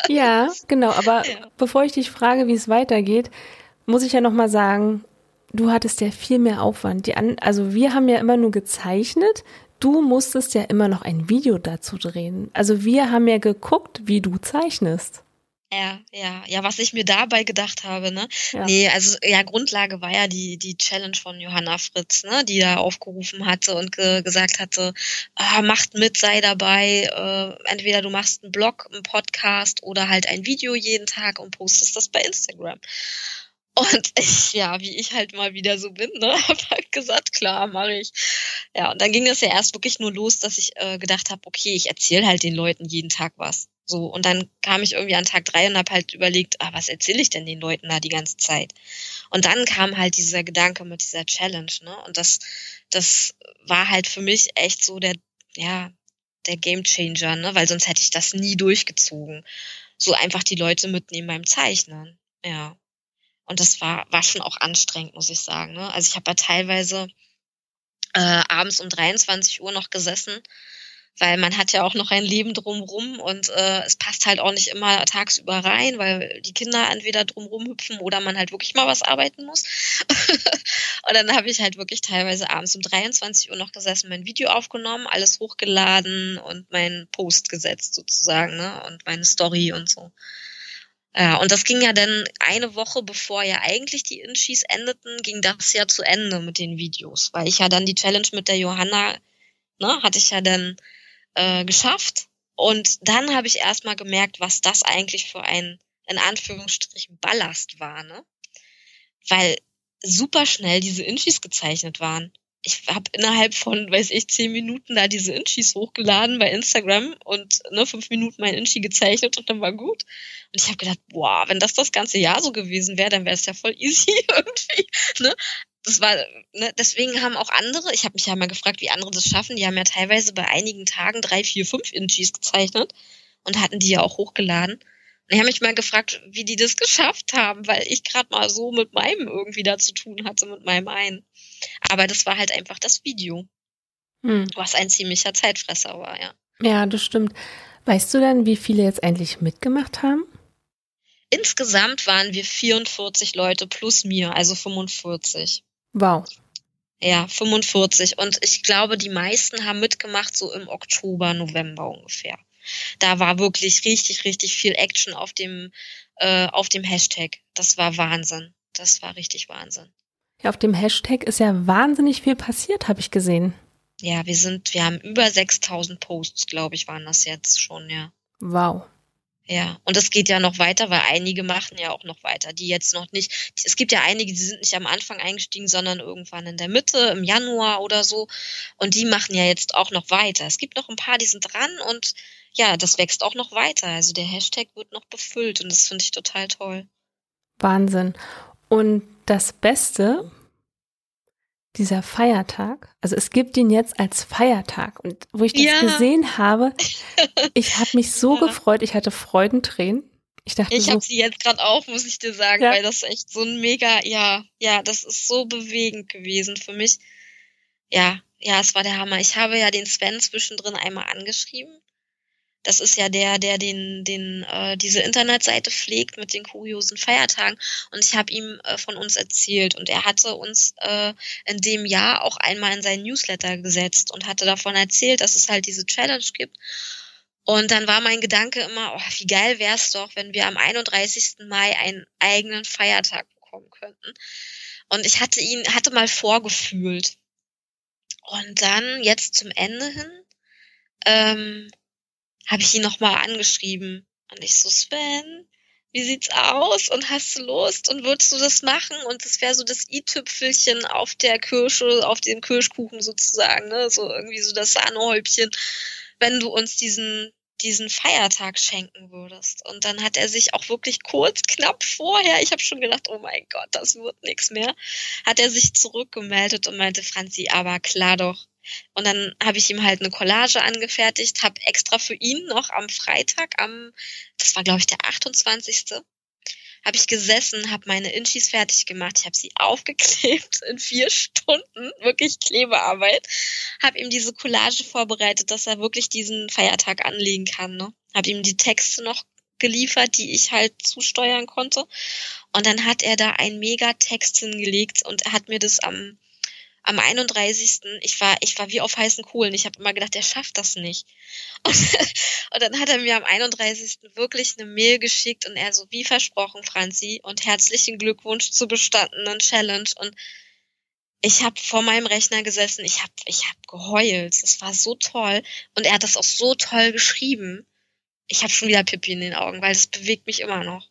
Speaker 1: ja, genau. Aber ja. bevor ich dich frage, wie es weitergeht, muss ich ja nochmal sagen, du hattest ja viel mehr Aufwand. Die an, also wir haben ja immer nur gezeichnet. du musstest ja immer noch ein Video dazu drehen. Also wir haben ja geguckt, wie du zeichnest.
Speaker 2: Ja, ja, ja, was ich mir dabei gedacht habe, ne? Ja. Nee, also ja, Grundlage war ja die, die Challenge von Johanna Fritz, ne, die da aufgerufen hatte und ge gesagt hatte, ah, macht mit, sei dabei, äh, entweder du machst einen Blog, einen Podcast oder halt ein Video jeden Tag und postest das bei Instagram. Und ich, ja, wie ich halt mal wieder so bin, ne, hab halt gesagt, klar, mache ich. Ja, und dann ging das ja erst wirklich nur los, dass ich äh, gedacht habe, okay, ich erzähle halt den Leuten jeden Tag was. So, und dann kam ich irgendwie an Tag drei und habe halt überlegt, ah, was erzähle ich denn den Leuten da die ganze Zeit? Und dann kam halt dieser Gedanke mit dieser Challenge, ne? Und das, das war halt für mich echt so der, ja, der Game Changer, ne? Weil sonst hätte ich das nie durchgezogen. So einfach die Leute mitnehmen beim Zeichnen. Ja. Und das war, war schon auch anstrengend, muss ich sagen. Ne? Also ich habe ja teilweise äh, abends um 23 Uhr noch gesessen weil man hat ja auch noch ein Leben drumrum und äh, es passt halt auch nicht immer tagsüber rein, weil die Kinder entweder drumrum hüpfen oder man halt wirklich mal was arbeiten muss. und dann habe ich halt wirklich teilweise abends um 23 Uhr noch gesessen, mein Video aufgenommen, alles hochgeladen und meinen Post gesetzt sozusagen, ne? Und meine Story und so. Ja, und das ging ja dann eine Woche bevor ja eigentlich die Inchis endeten, ging das ja zu Ende mit den Videos, weil ich ja dann die Challenge mit der Johanna, ne, hatte ich ja dann äh, geschafft. Und dann habe ich erstmal gemerkt, was das eigentlich für ein, in Anführungsstrichen, Ballast war, ne? Weil super schnell diese Inchis gezeichnet waren. Ich habe innerhalb von, weiß ich, zehn Minuten da diese Inchis hochgeladen bei Instagram und ne, fünf Minuten mein Inchi gezeichnet und dann war gut. Und ich habe gedacht, boah, wenn das das ganze Jahr so gewesen wäre, dann wäre es ja voll easy irgendwie. Ne? das war, ne, deswegen haben auch andere, ich habe mich ja mal gefragt, wie andere das schaffen, die haben ja teilweise bei einigen Tagen drei, vier, fünf Inchis gezeichnet und hatten die ja auch hochgeladen. Und ich habe mich mal gefragt, wie die das geschafft haben, weil ich gerade mal so mit meinem irgendwie da zu tun hatte, mit meinem einen. Aber das war halt einfach das Video, hm. was ein ziemlicher Zeitfresser war, ja.
Speaker 1: Ja, das stimmt. Weißt du denn, wie viele jetzt eigentlich mitgemacht haben?
Speaker 2: Insgesamt waren wir 44 Leute plus mir, also 45.
Speaker 1: Wow.
Speaker 2: Ja, 45. Und ich glaube, die meisten haben mitgemacht so im Oktober, November ungefähr. Da war wirklich richtig, richtig viel Action auf dem, äh, auf dem Hashtag. Das war Wahnsinn. Das war richtig Wahnsinn.
Speaker 1: Ja, auf dem Hashtag ist ja wahnsinnig viel passiert, habe ich gesehen.
Speaker 2: Ja, wir sind, wir haben über 6000 Posts, glaube ich, waren das jetzt schon, ja.
Speaker 1: Wow.
Speaker 2: Ja, und es geht ja noch weiter, weil einige machen ja auch noch weiter, die jetzt noch nicht, es gibt ja einige, die sind nicht am Anfang eingestiegen, sondern irgendwann in der Mitte, im Januar oder so. Und die machen ja jetzt auch noch weiter. Es gibt noch ein paar, die sind dran und ja, das wächst auch noch weiter. Also der Hashtag wird noch befüllt und das finde ich total toll.
Speaker 1: Wahnsinn. Und das Beste, dieser Feiertag, also es gibt ihn jetzt als Feiertag und wo ich das ja. gesehen habe, ich habe mich so ja. gefreut, ich hatte Freudentränen. Ich dachte
Speaker 2: ich
Speaker 1: so,
Speaker 2: habe sie jetzt gerade auch, muss ich dir sagen, ja. weil das echt so ein mega, ja, ja, das ist so bewegend gewesen für mich. Ja, ja, es war der Hammer. Ich habe ja den Sven zwischendrin einmal angeschrieben das ist ja der, der den, den, äh, diese Internetseite pflegt mit den kuriosen Feiertagen. Und ich habe ihm äh, von uns erzählt und er hatte uns äh, in dem Jahr auch einmal in seinen Newsletter gesetzt und hatte davon erzählt, dass es halt diese Challenge gibt. Und dann war mein Gedanke immer, oh, wie geil wäre es doch, wenn wir am 31. Mai einen eigenen Feiertag bekommen könnten. Und ich hatte ihn, hatte mal vorgefühlt. Und dann jetzt zum Ende hin ähm, habe ich ihn nochmal angeschrieben. Und ich so, Sven, wie sieht's aus? Und hast du Lust? Und würdest du das machen? Und das wäre so das i-Tüpfelchen auf der Kirsche, auf dem Kirschkuchen sozusagen, ne? So irgendwie so das Sahnehäubchen, wenn du uns diesen diesen Feiertag schenken würdest. Und dann hat er sich auch wirklich kurz, knapp vorher, ich habe schon gedacht, oh mein Gott, das wird nichts mehr, hat er sich zurückgemeldet und meinte, Franzi, aber klar doch, und dann habe ich ihm halt eine Collage angefertigt, habe extra für ihn noch am Freitag, am, das war glaube ich der 28. habe ich gesessen, habe meine Inchis fertig gemacht, ich habe sie aufgeklebt in vier Stunden, wirklich Klebearbeit, habe ihm diese Collage vorbereitet, dass er wirklich diesen Feiertag anlegen kann. Ne? Habe ihm die Texte noch geliefert, die ich halt zusteuern konnte. Und dann hat er da einen Megatext hingelegt und hat mir das am am 31. ich war, ich war wie auf heißen Kohlen. Ich habe immer gedacht, der schafft das nicht. Und, und, dann hat er mir am 31. wirklich eine Mail geschickt und er so, wie versprochen, Franzi, und herzlichen Glückwunsch zur bestandenen Challenge. Und ich habe vor meinem Rechner gesessen, ich habe ich hab geheult. Es war so toll. Und er hat das auch so toll geschrieben. Ich habe schon wieder Pippi in den Augen, weil es bewegt mich immer noch.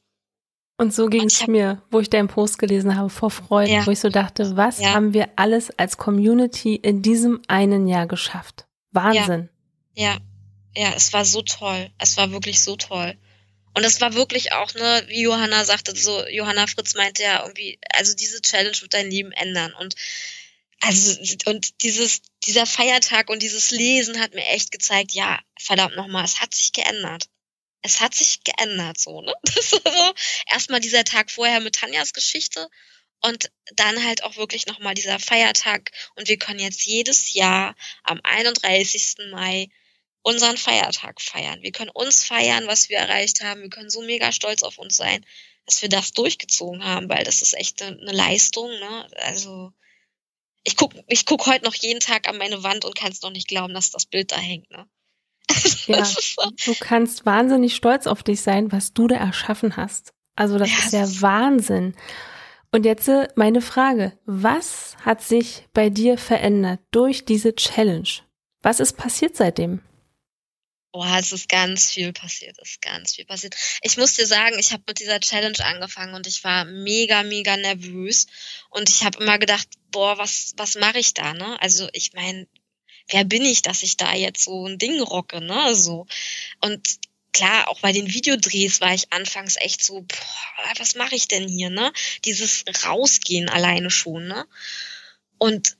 Speaker 1: Und so ging es mir, wo ich deinen Post gelesen habe, vor Freude, ja. wo ich so dachte, was ja. haben wir alles als Community in diesem einen Jahr geschafft? Wahnsinn.
Speaker 2: Ja. ja, ja, es war so toll. Es war wirklich so toll. Und es war wirklich auch, ne, wie Johanna sagte, so, Johanna Fritz meinte ja irgendwie, also diese Challenge wird dein Leben ändern. Und also, und dieses, dieser Feiertag und dieses Lesen hat mir echt gezeigt, ja, verdammt nochmal, es hat sich geändert es hat sich geändert, so, ne? Das so erstmal dieser Tag vorher mit Tanjas Geschichte und dann halt auch wirklich nochmal dieser Feiertag. Und wir können jetzt jedes Jahr am 31. Mai unseren Feiertag feiern. Wir können uns feiern, was wir erreicht haben. Wir können so mega stolz auf uns sein, dass wir das durchgezogen haben, weil das ist echt eine, Leistung, ne? Also, ich guck, ich guck heute noch jeden Tag an meine Wand und kann es noch nicht glauben, dass das Bild da hängt, ne?
Speaker 1: Ja, du kannst wahnsinnig stolz auf dich sein, was du da erschaffen hast. Also das ja, ist ja Wahnsinn. Und jetzt äh, meine Frage, was hat sich bei dir verändert durch diese Challenge? Was ist passiert seitdem?
Speaker 2: Oh, es ist ganz viel passiert, es ist ganz viel passiert. Ich muss dir sagen, ich habe mit dieser Challenge angefangen und ich war mega, mega nervös und ich habe immer gedacht, boah, was, was mache ich da, ne? Also ich meine, wer bin ich, dass ich da jetzt so ein Ding rocke, ne? So. Und klar, auch bei den Videodrehs war ich anfangs echt so, boah, was mache ich denn hier, ne? Dieses Rausgehen alleine schon, ne? Und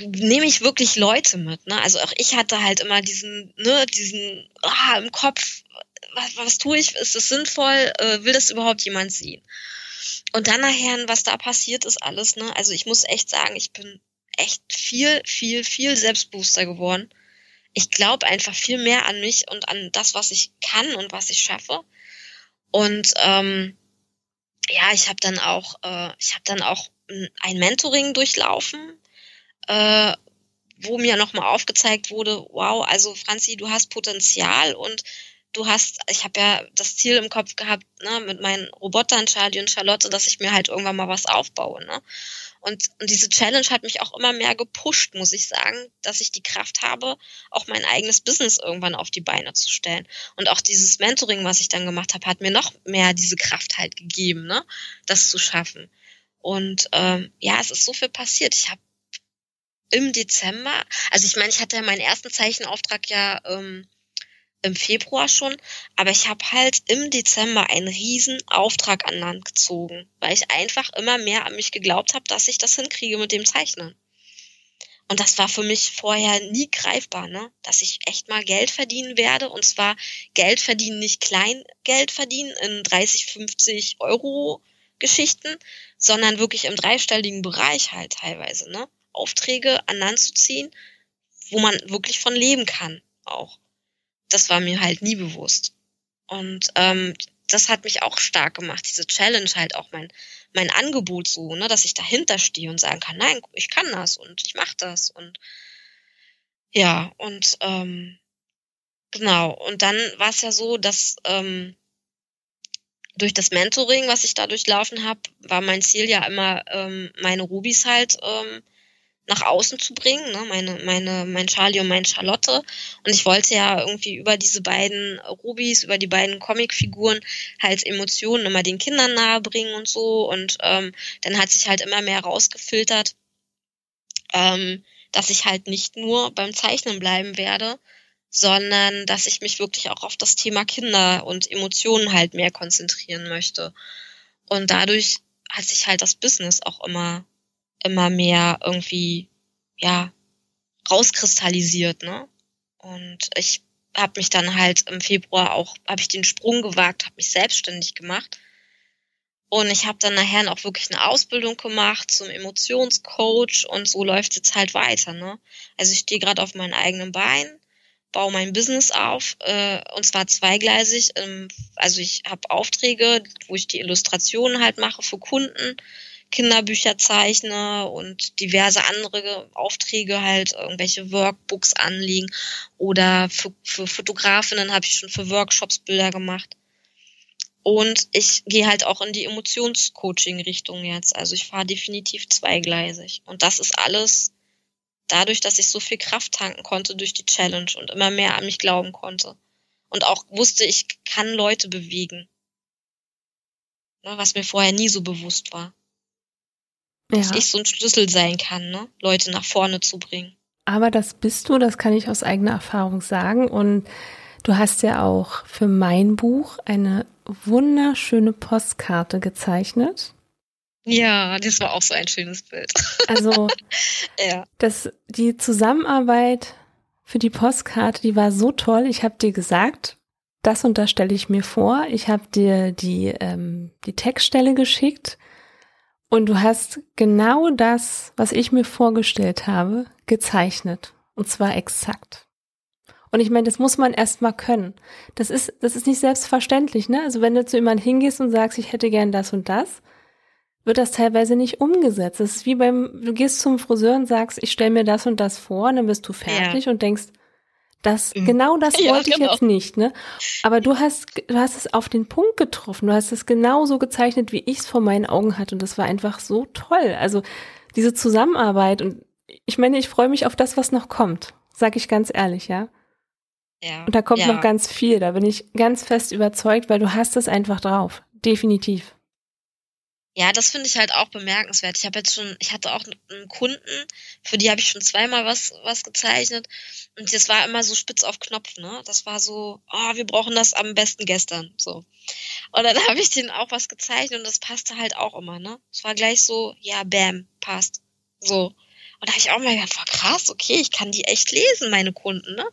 Speaker 2: nehme ich wirklich Leute mit, ne? Also auch ich hatte halt immer diesen, ne, diesen, ah, im Kopf, was, was tue ich, ist es sinnvoll, äh, will das überhaupt jemand sehen? Und dann nachher, was da passiert ist alles, ne? Also ich muss echt sagen, ich bin echt viel, viel, viel selbstbewusster geworden. Ich glaube einfach viel mehr an mich und an das, was ich kann und was ich schaffe. Und ähm, ja, ich habe dann auch, äh, ich habe dann auch ein Mentoring durchlaufen, äh, wo mir nochmal aufgezeigt wurde, wow, also Franzi, du hast Potenzial und du hast, ich habe ja das Ziel im Kopf gehabt, ne, mit meinen Robotern, Charlie und Charlotte, dass ich mir halt irgendwann mal was aufbaue, ne? Und, und diese Challenge hat mich auch immer mehr gepusht, muss ich sagen, dass ich die Kraft habe, auch mein eigenes Business irgendwann auf die Beine zu stellen. Und auch dieses Mentoring, was ich dann gemacht habe, hat mir noch mehr diese Kraft halt gegeben, ne, das zu schaffen. Und ähm, ja, es ist so viel passiert. Ich habe im Dezember, also ich meine, ich hatte ja meinen ersten Zeichenauftrag ja ähm, im Februar schon, aber ich habe halt im Dezember einen riesen Auftrag an Land gezogen, weil ich einfach immer mehr an mich geglaubt habe, dass ich das hinkriege mit dem Zeichnen. Und das war für mich vorher nie greifbar, ne? Dass ich echt mal Geld verdienen werde. Und zwar Geld verdienen, nicht Kleingeld verdienen in 30, 50 Euro Geschichten, sondern wirklich im dreistelligen Bereich halt teilweise, ne? Aufträge an Land zu ziehen, wo man wirklich von leben kann auch das war mir halt nie bewusst. Und ähm, das hat mich auch stark gemacht, diese Challenge halt auch mein, mein Angebot so, ne, dass ich dahinter stehe und sagen kann, nein, ich kann das und ich mache das und ja, und ähm, genau, und dann war es ja so, dass ähm, durch das Mentoring, was ich da durchlaufen habe, war mein Ziel ja immer, ähm, meine Rubis halt ähm, nach außen zu bringen, ne? meine, meine, mein Charlie und mein Charlotte. Und ich wollte ja irgendwie über diese beiden Rubis, über die beiden Comicfiguren halt Emotionen immer den Kindern nahebringen und so. Und ähm, dann hat sich halt immer mehr rausgefiltert, ähm, dass ich halt nicht nur beim Zeichnen bleiben werde, sondern dass ich mich wirklich auch auf das Thema Kinder und Emotionen halt mehr konzentrieren möchte. Und dadurch hat sich halt das Business auch immer immer mehr irgendwie, ja, rauskristallisiert, ne? Und ich habe mich dann halt im Februar auch, habe ich den Sprung gewagt, habe mich selbstständig gemacht. Und ich habe dann nachher auch wirklich eine Ausbildung gemacht zum Emotionscoach und so läuft jetzt halt weiter. Ne? Also ich stehe gerade auf meinen eigenen Beinen, baue mein Business auf äh, und zwar zweigleisig. Ähm, also ich habe Aufträge, wo ich die Illustrationen halt mache für Kunden Kinderbücher zeichne und diverse andere Aufträge halt irgendwelche Workbooks anlegen oder für, für Fotografinnen habe ich schon für Workshops Bilder gemacht. Und ich gehe halt auch in die Emotionscoaching-Richtung jetzt. Also ich fahre definitiv zweigleisig. Und das ist alles dadurch, dass ich so viel Kraft tanken konnte durch die Challenge und immer mehr an mich glauben konnte. Und auch wusste, ich kann Leute bewegen. Ne, was mir vorher nie so bewusst war. Ja. Dass ich so ein Schlüssel sein kann, ne? Leute nach vorne zu bringen.
Speaker 1: Aber das bist du, das kann ich aus eigener Erfahrung sagen. Und du hast ja auch für mein Buch eine wunderschöne Postkarte gezeichnet.
Speaker 2: Ja, das war auch so ein schönes Bild.
Speaker 1: Also,
Speaker 2: ja.
Speaker 1: das, die Zusammenarbeit für die Postkarte, die war so toll. Ich habe dir gesagt, das und das stelle ich mir vor. Ich habe dir die, ähm, die Textstelle geschickt und du hast genau das, was ich mir vorgestellt habe, gezeichnet. Und zwar exakt. Und ich meine, das muss man erst mal können. Das ist, das ist nicht selbstverständlich, ne? Also wenn du zu jemandem hingehst und sagst, ich hätte gern das und das, wird das teilweise nicht umgesetzt. Das ist wie beim, du gehst zum Friseur und sagst, ich stelle mir das und das vor, und dann bist du fertig ja. und denkst, das, mhm. genau das ja, wollte ich genau. jetzt nicht, ne? Aber du hast, du hast es auf den Punkt getroffen. Du hast es genauso gezeichnet, wie ich es vor meinen Augen hatte. Und das war einfach so toll. Also, diese Zusammenarbeit. Und ich meine, ich freue mich auf das, was noch kommt. Sag ich ganz ehrlich, ja?
Speaker 2: Ja.
Speaker 1: Und da kommt
Speaker 2: ja.
Speaker 1: noch ganz viel. Da bin ich ganz fest überzeugt, weil du hast es einfach drauf. Definitiv.
Speaker 2: Ja, das finde ich halt auch bemerkenswert. Ich habe jetzt schon, ich hatte auch einen Kunden, für die habe ich schon zweimal was, was gezeichnet. Und das war immer so spitz auf Knopf, ne? Das war so, oh, wir brauchen das am besten gestern. So. Und dann habe ich denen auch was gezeichnet und das passte halt auch immer, ne? Es war gleich so, ja, bam, passt. So. Und da habe ich auch mal gedacht, war krass, okay, ich kann die echt lesen, meine Kunden, ne?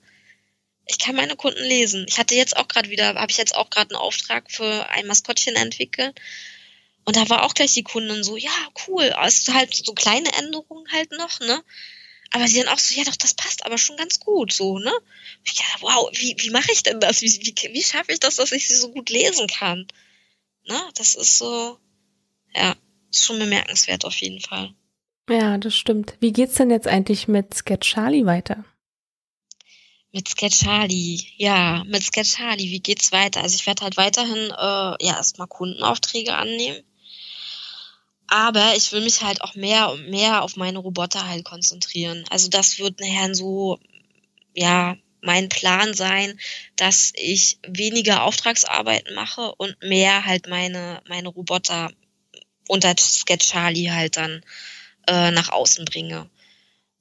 Speaker 2: Ich kann meine Kunden lesen. Ich hatte jetzt auch gerade wieder, habe ich jetzt auch gerade einen Auftrag für ein Maskottchen entwickeln. Und da war auch gleich die Kundin so, ja, cool, es ist halt so kleine Änderungen halt noch, ne? Aber sie dann auch so, ja doch, das passt aber schon ganz gut, so, ne? Ja, wow, wie, wie mache ich denn das? Wie, wie, wie schaffe ich das, dass ich sie so gut lesen kann? Ne? Das ist so, ja, ist schon bemerkenswert auf jeden Fall.
Speaker 1: Ja, das stimmt. Wie geht's denn jetzt eigentlich mit Sketch Charlie weiter?
Speaker 2: Mit Sketch Charlie, ja, mit Sketch Charlie, wie geht's weiter? Also ich werde halt weiterhin äh, ja erstmal Kundenaufträge annehmen aber ich will mich halt auch mehr und mehr auf meine Roboter halt konzentrieren. Also das wird nachher so, ja, mein Plan sein, dass ich weniger Auftragsarbeiten mache und mehr halt meine, meine Roboter unter Sketch Charlie halt dann äh, nach außen bringe.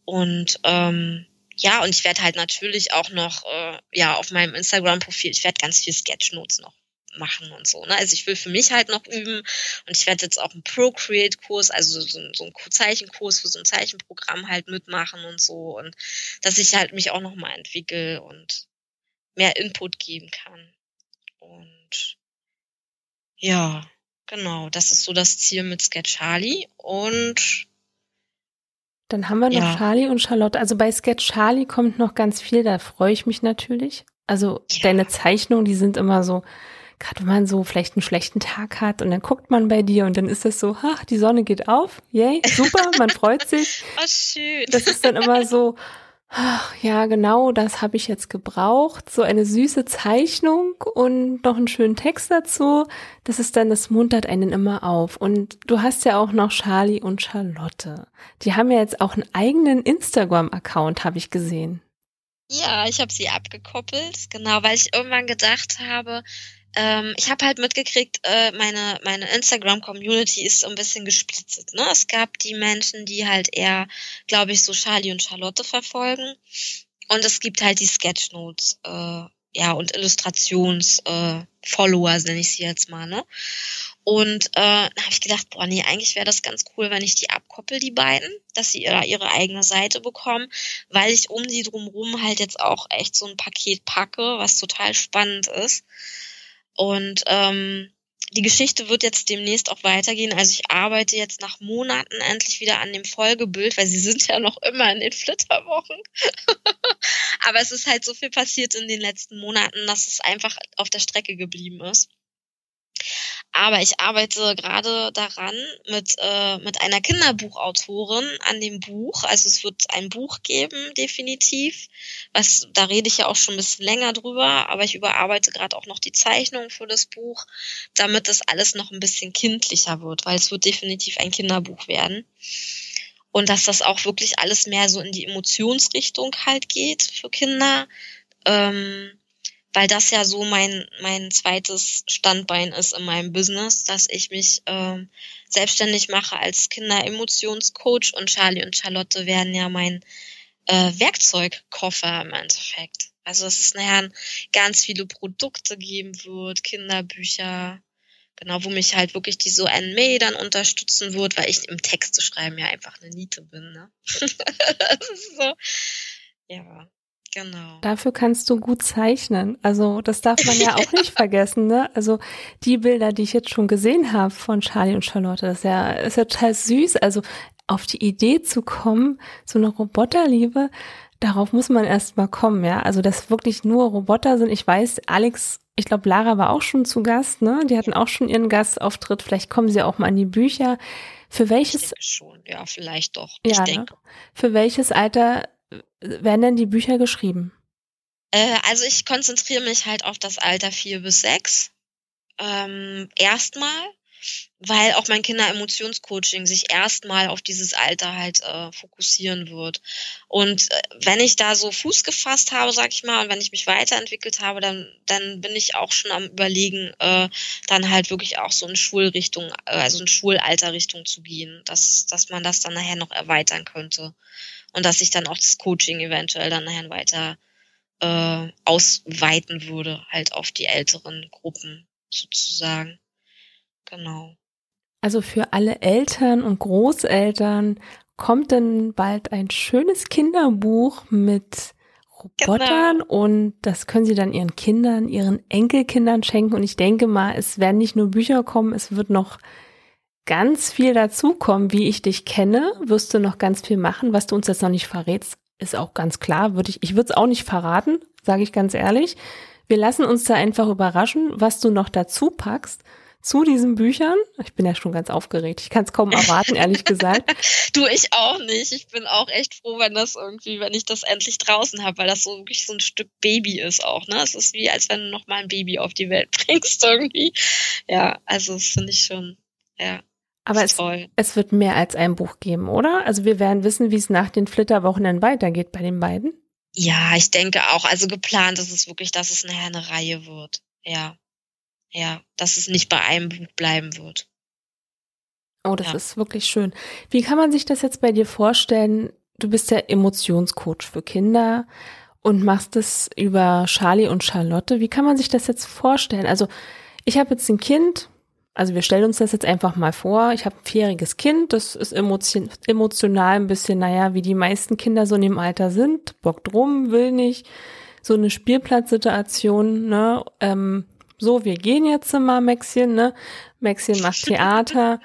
Speaker 2: Und ähm, ja, und ich werde halt natürlich auch noch, äh, ja, auf meinem Instagram-Profil, ich werde ganz viel Sketchnotes noch machen und so. Ne? Also ich will für mich halt noch üben und ich werde jetzt auch einen Procreate-Kurs, also so, so einen Zeichenkurs für so ein Zeichenprogramm halt mitmachen und so und dass ich halt mich auch noch mal entwickle und mehr Input geben kann. Und ja, genau, das ist so das Ziel mit Sketch Charlie und
Speaker 1: dann haben wir noch ja. Charlie und Charlotte. Also bei Sketch Charlie kommt noch ganz viel, da freue ich mich natürlich. Also ja. deine Zeichnungen, die sind immer so, gerade wenn man so vielleicht einen schlechten Tag hat und dann guckt man bei dir und dann ist das so, ach, die Sonne geht auf, yay, super, man freut sich.
Speaker 2: Oh, schön.
Speaker 1: Das ist dann immer so, ach, ja, genau, das habe ich jetzt gebraucht. So eine süße Zeichnung und noch einen schönen Text dazu. Das ist dann, das muntert einen immer auf. Und du hast ja auch noch Charlie und Charlotte. Die haben ja jetzt auch einen eigenen Instagram-Account, habe ich gesehen.
Speaker 2: Ja, ich habe sie abgekoppelt, genau, weil ich irgendwann gedacht habe, ähm, ich habe halt mitgekriegt, äh, meine, meine Instagram-Community ist so ein bisschen gesplittet. Ne? Es gab die Menschen, die halt eher, glaube ich, so Charlie und Charlotte verfolgen. Und es gibt halt die Sketchnotes, äh, ja, und Illustrations-Follower, äh, nenne ich sie jetzt mal, ne? Und äh, habe ich gedacht, boah, nee, eigentlich wäre das ganz cool, wenn ich die abkoppel, die beiden, dass sie ihre, ihre eigene Seite bekommen, weil ich um die drumrum halt jetzt auch echt so ein Paket packe, was total spannend ist. Und ähm, die Geschichte wird jetzt demnächst auch weitergehen. Also ich arbeite jetzt nach Monaten endlich wieder an dem Folgebild, weil sie sind ja noch immer in den Flitterwochen. Aber es ist halt so viel passiert in den letzten Monaten, dass es einfach auf der Strecke geblieben ist. Aber ich arbeite gerade daran mit, äh, mit einer Kinderbuchautorin an dem Buch. Also es wird ein Buch geben, definitiv. Was, da rede ich ja auch schon ein bisschen länger drüber, aber ich überarbeite gerade auch noch die Zeichnung für das Buch, damit das alles noch ein bisschen kindlicher wird, weil es wird definitiv ein Kinderbuch werden. Und dass das auch wirklich alles mehr so in die Emotionsrichtung halt geht für Kinder. Ähm, weil das ja so mein, mein zweites Standbein ist in meinem Business, dass ich mich ähm, selbstständig mache als Kinderemotionscoach und Charlie und Charlotte werden ja mein äh, Werkzeugkoffer im Endeffekt. Also dass es nachher ganz viele Produkte geben wird, Kinderbücher, genau, wo mich halt wirklich die so May dann unterstützen wird, weil ich im Texte schreiben ja einfach eine Niete bin, ne? das ist so, ja. Genau.
Speaker 1: Dafür kannst du gut zeichnen. Also das darf man ja auch nicht vergessen. Ne? Also die Bilder, die ich jetzt schon gesehen habe von Charlie und Charlotte, das ist ja, ist ja total süß. Also auf die Idee zu kommen, so eine Roboterliebe, darauf muss man erst mal kommen, ja. Also dass wirklich nur Roboter sind. Ich weiß, Alex, ich glaube, Lara war auch schon zu Gast, ne? Die hatten auch schon ihren Gastauftritt. Vielleicht kommen sie auch mal an die Bücher. Für welches?
Speaker 2: Schon, ja, vielleicht doch.
Speaker 1: Ja,
Speaker 2: ich
Speaker 1: ne?
Speaker 2: denke.
Speaker 1: Ne? Für welches Alter werden denn die Bücher geschrieben?
Speaker 2: Äh, also ich konzentriere mich halt auf das Alter vier bis sechs. Ähm, erstmal, weil auch mein Kinder-Emotionscoaching sich erstmal auf dieses Alter halt äh, fokussieren wird. Und äh, wenn ich da so Fuß gefasst habe, sag ich mal, und wenn ich mich weiterentwickelt habe, dann, dann bin ich auch schon am überlegen, äh, dann halt wirklich auch so in Schulrichtung, äh, also in Schulalterrichtung zu gehen, dass, dass man das dann nachher noch erweitern könnte und dass ich dann auch das Coaching eventuell dann nachher weiter äh, ausweiten würde, halt auf die älteren Gruppen sozusagen. Genau.
Speaker 1: Also für alle Eltern und Großeltern kommt dann bald ein schönes Kinderbuch mit Robotern genau. und das können sie dann ihren Kindern, ihren Enkelkindern schenken und ich denke mal, es werden nicht nur Bücher kommen, es wird noch ganz viel dazukommen, wie ich dich kenne, wirst du noch ganz viel machen, was du uns jetzt noch nicht verrätst, ist auch ganz klar, würde ich, ich würde es auch nicht verraten, sage ich ganz ehrlich. Wir lassen uns da einfach überraschen, was du noch dazu packst zu diesen Büchern. Ich bin ja schon ganz aufgeregt. Ich kann es kaum erwarten, ehrlich gesagt.
Speaker 2: du, ich auch nicht. Ich bin auch echt froh, wenn das irgendwie, wenn ich das endlich draußen habe, weil das so wirklich so ein Stück Baby ist auch. Ne, es ist wie, als wenn du noch mal ein Baby auf die Welt bringst irgendwie. Ja, also das finde ich schon. Ja,
Speaker 1: aber es, es, wird mehr als ein Buch geben, oder? Also wir werden wissen, wie es nach den Flitterwochenenden weitergeht bei den beiden.
Speaker 2: Ja, ich denke auch. Also geplant ist es wirklich, dass es nachher eine Reihe wird. Ja. Ja, dass es nicht bei einem Buch bleiben wird.
Speaker 1: Oh, das ja. ist wirklich schön. Wie kann man sich das jetzt bei dir vorstellen? Du bist ja Emotionscoach für Kinder und machst es über Charlie und Charlotte. Wie kann man sich das jetzt vorstellen? Also ich habe jetzt ein Kind, also wir stellen uns das jetzt einfach mal vor. Ich habe ein vierjähriges Kind, das ist emotion emotional ein bisschen, naja, wie die meisten Kinder so in dem Alter sind. Bockt rum, will nicht. So eine Spielplatzsituation, ne? Ähm, so, wir gehen jetzt mal, Maxchen, ne? Maxchen macht Theater.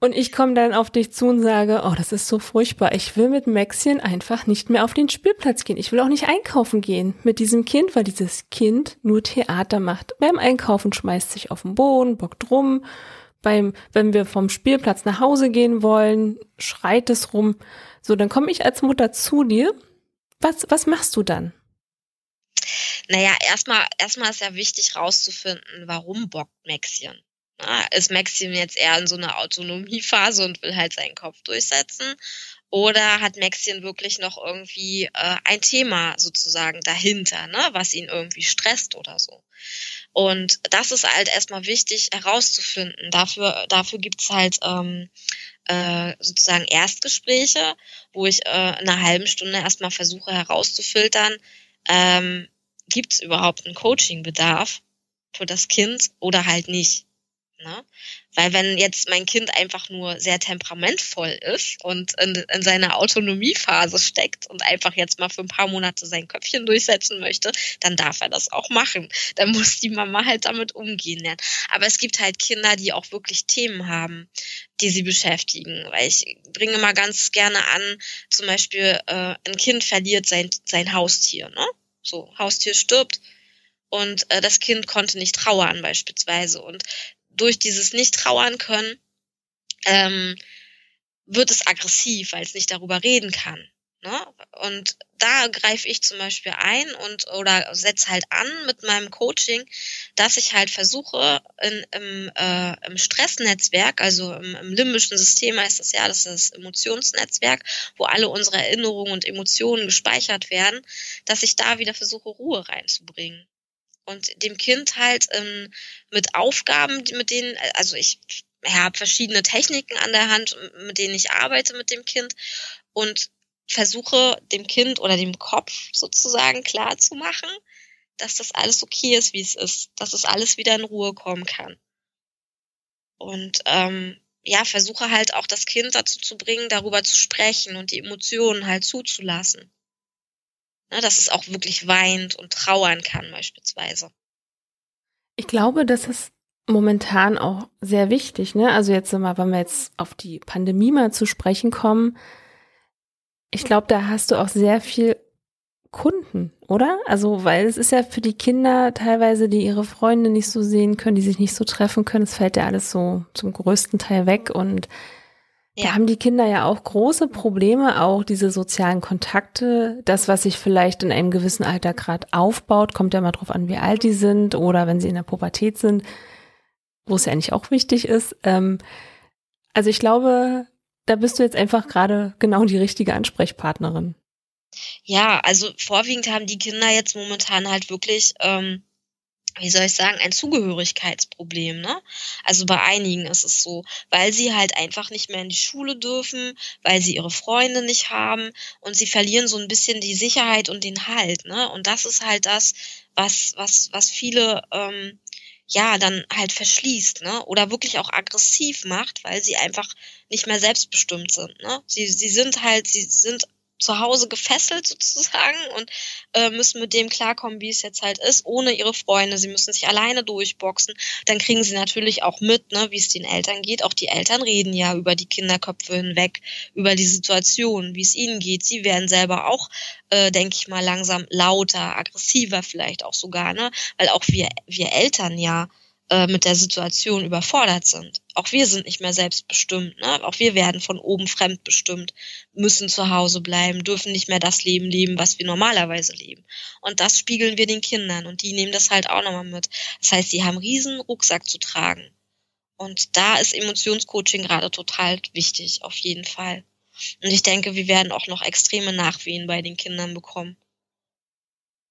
Speaker 1: Und ich komme dann auf dich zu und sage, oh, das ist so furchtbar. Ich will mit Maxchen einfach nicht mehr auf den Spielplatz gehen. Ich will auch nicht einkaufen gehen mit diesem Kind, weil dieses Kind nur Theater macht. Beim Einkaufen schmeißt sich auf den Boden, bockt rum. Beim, wenn wir vom Spielplatz nach Hause gehen wollen, schreit es rum. So, dann komme ich als Mutter zu dir. Was, was machst du dann?
Speaker 2: Naja, erstmal, erstmal ist ja wichtig rauszufinden, warum bockt Maxchen. Na, ist Maxim jetzt eher in so einer Autonomiephase und will halt seinen Kopf durchsetzen? Oder hat Maxim wirklich noch irgendwie äh, ein Thema sozusagen dahinter, ne, was ihn irgendwie stresst oder so? Und das ist halt erstmal wichtig herauszufinden. Dafür, dafür gibt's halt ähm, äh, sozusagen Erstgespräche, wo ich äh, in einer halben Stunde erstmal versuche herauszufiltern, ähm, gibt's überhaupt einen Coachingbedarf für das Kind oder halt nicht. Ne? Weil wenn jetzt mein Kind einfach nur sehr temperamentvoll ist und in, in seiner Autonomiephase steckt und einfach jetzt mal für ein paar Monate sein Köpfchen durchsetzen möchte, dann darf er das auch machen. Dann muss die Mama halt damit umgehen lernen. Aber es gibt halt Kinder, die auch wirklich Themen haben, die sie beschäftigen. Weil ich bringe mal ganz gerne an, zum Beispiel äh, ein Kind verliert sein, sein Haustier. Ne? So, Haustier stirbt und äh, das Kind konnte nicht trauern beispielsweise. Und durch dieses nicht trauern können, ähm, wird es aggressiv, weil es nicht darüber reden kann. Ne? Und da greife ich zum Beispiel ein und oder setze halt an mit meinem Coaching, dass ich halt versuche, in, im, äh, im Stressnetzwerk, also im, im limbischen System heißt das ja, das ist das Emotionsnetzwerk, wo alle unsere Erinnerungen und Emotionen gespeichert werden, dass ich da wieder versuche, Ruhe reinzubringen. Und dem Kind halt ähm, mit Aufgaben, mit denen, also ich habe verschiedene Techniken an der Hand, mit denen ich arbeite mit dem Kind und versuche dem Kind oder dem Kopf sozusagen klar zu machen, dass das alles okay ist, wie es ist, dass es alles wieder in Ruhe kommen kann. Und ähm, ja, versuche halt auch das Kind dazu zu bringen, darüber zu sprechen und die Emotionen halt zuzulassen. Ne, dass es auch wirklich weint und trauern kann beispielsweise.
Speaker 1: Ich glaube, das ist momentan auch sehr wichtig. Ne? Also jetzt mal, wenn wir jetzt auf die Pandemie mal zu sprechen kommen, ich glaube, da hast du auch sehr viel Kunden, oder? Also, weil es ist ja für die Kinder teilweise, die ihre Freunde nicht so sehen können, die sich nicht so treffen können, es fällt ja alles so zum größten Teil weg und. Da haben die Kinder ja auch große Probleme, auch diese sozialen Kontakte, das, was sich vielleicht in einem gewissen Alter gerade aufbaut, kommt ja mal drauf an, wie alt die sind oder wenn sie in der Pubertät sind, wo es ja eigentlich auch wichtig ist. Ähm, also ich glaube, da bist du jetzt einfach gerade genau die richtige Ansprechpartnerin.
Speaker 2: Ja, also vorwiegend haben die Kinder jetzt momentan halt wirklich, ähm, wie soll ich sagen, ein Zugehörigkeitsproblem, ne? Also bei einigen ist es so, weil sie halt einfach nicht mehr in die Schule dürfen, weil sie ihre Freunde nicht haben und sie verlieren so ein bisschen die Sicherheit und den Halt, ne? Und das ist halt das, was, was, was viele ähm, ja, dann halt verschließt, ne? Oder wirklich auch aggressiv macht, weil sie einfach nicht mehr selbstbestimmt sind, ne? Sie, sie sind halt, sie sind zu Hause gefesselt sozusagen und äh, müssen mit dem klarkommen, wie es jetzt halt ist, ohne ihre Freunde. Sie müssen sich alleine durchboxen. Dann kriegen sie natürlich auch mit, ne, wie es den Eltern geht. Auch die Eltern reden ja über die Kinderköpfe hinweg, über die Situation, wie es ihnen geht. Sie werden selber auch, äh, denke ich mal, langsam lauter, aggressiver vielleicht auch sogar, ne, weil auch wir wir Eltern ja äh, mit der Situation überfordert sind. Auch wir sind nicht mehr selbstbestimmt. Ne? Auch wir werden von oben fremdbestimmt, müssen zu Hause bleiben, dürfen nicht mehr das Leben leben, was wir normalerweise leben. Und das spiegeln wir den Kindern und die nehmen das halt auch nochmal mit. Das heißt, sie haben riesen Rucksack zu tragen. Und da ist Emotionscoaching gerade total wichtig, auf jeden Fall. Und ich denke, wir werden auch noch extreme Nachwehen bei den Kindern bekommen.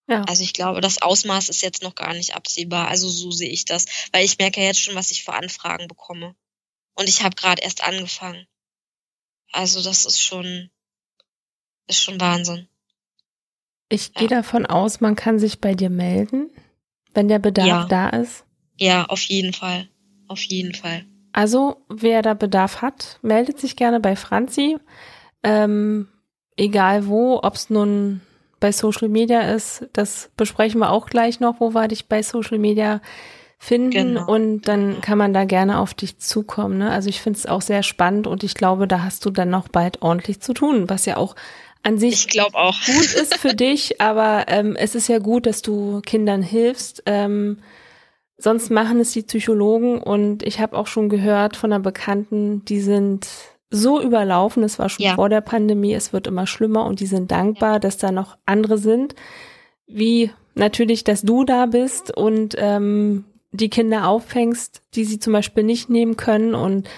Speaker 2: Ja. Also ich glaube, das Ausmaß ist jetzt noch gar nicht absehbar. Also so sehe ich das, weil ich merke jetzt schon, was ich für Anfragen bekomme. Und ich habe gerade erst angefangen. Also das ist schon, ist schon Wahnsinn.
Speaker 1: Ich ja. gehe davon aus, man kann sich bei dir melden, wenn der Bedarf ja. da ist.
Speaker 2: Ja, auf jeden Fall. Auf jeden Fall.
Speaker 1: Also, wer da Bedarf hat, meldet sich gerne bei Franzi. Ähm, egal wo, ob es nun bei Social Media ist. Das besprechen wir auch gleich noch, wo wir dich bei Social Media finden genau. und dann kann man da gerne auf dich zukommen. Ne? Also ich finde es auch sehr spannend und ich glaube, da hast du dann noch bald ordentlich zu tun, was ja auch an sich
Speaker 2: auch.
Speaker 1: gut ist für dich, aber ähm, es ist ja gut, dass du Kindern hilfst. Ähm, sonst machen es die Psychologen und ich habe auch schon gehört von einer Bekannten, die sind so überlaufen, es war schon ja. vor der Pandemie, es wird immer schlimmer und die sind dankbar, dass da noch andere sind, wie natürlich, dass du da bist und ähm, die Kinder auffängst, die sie zum Beispiel nicht nehmen können. Und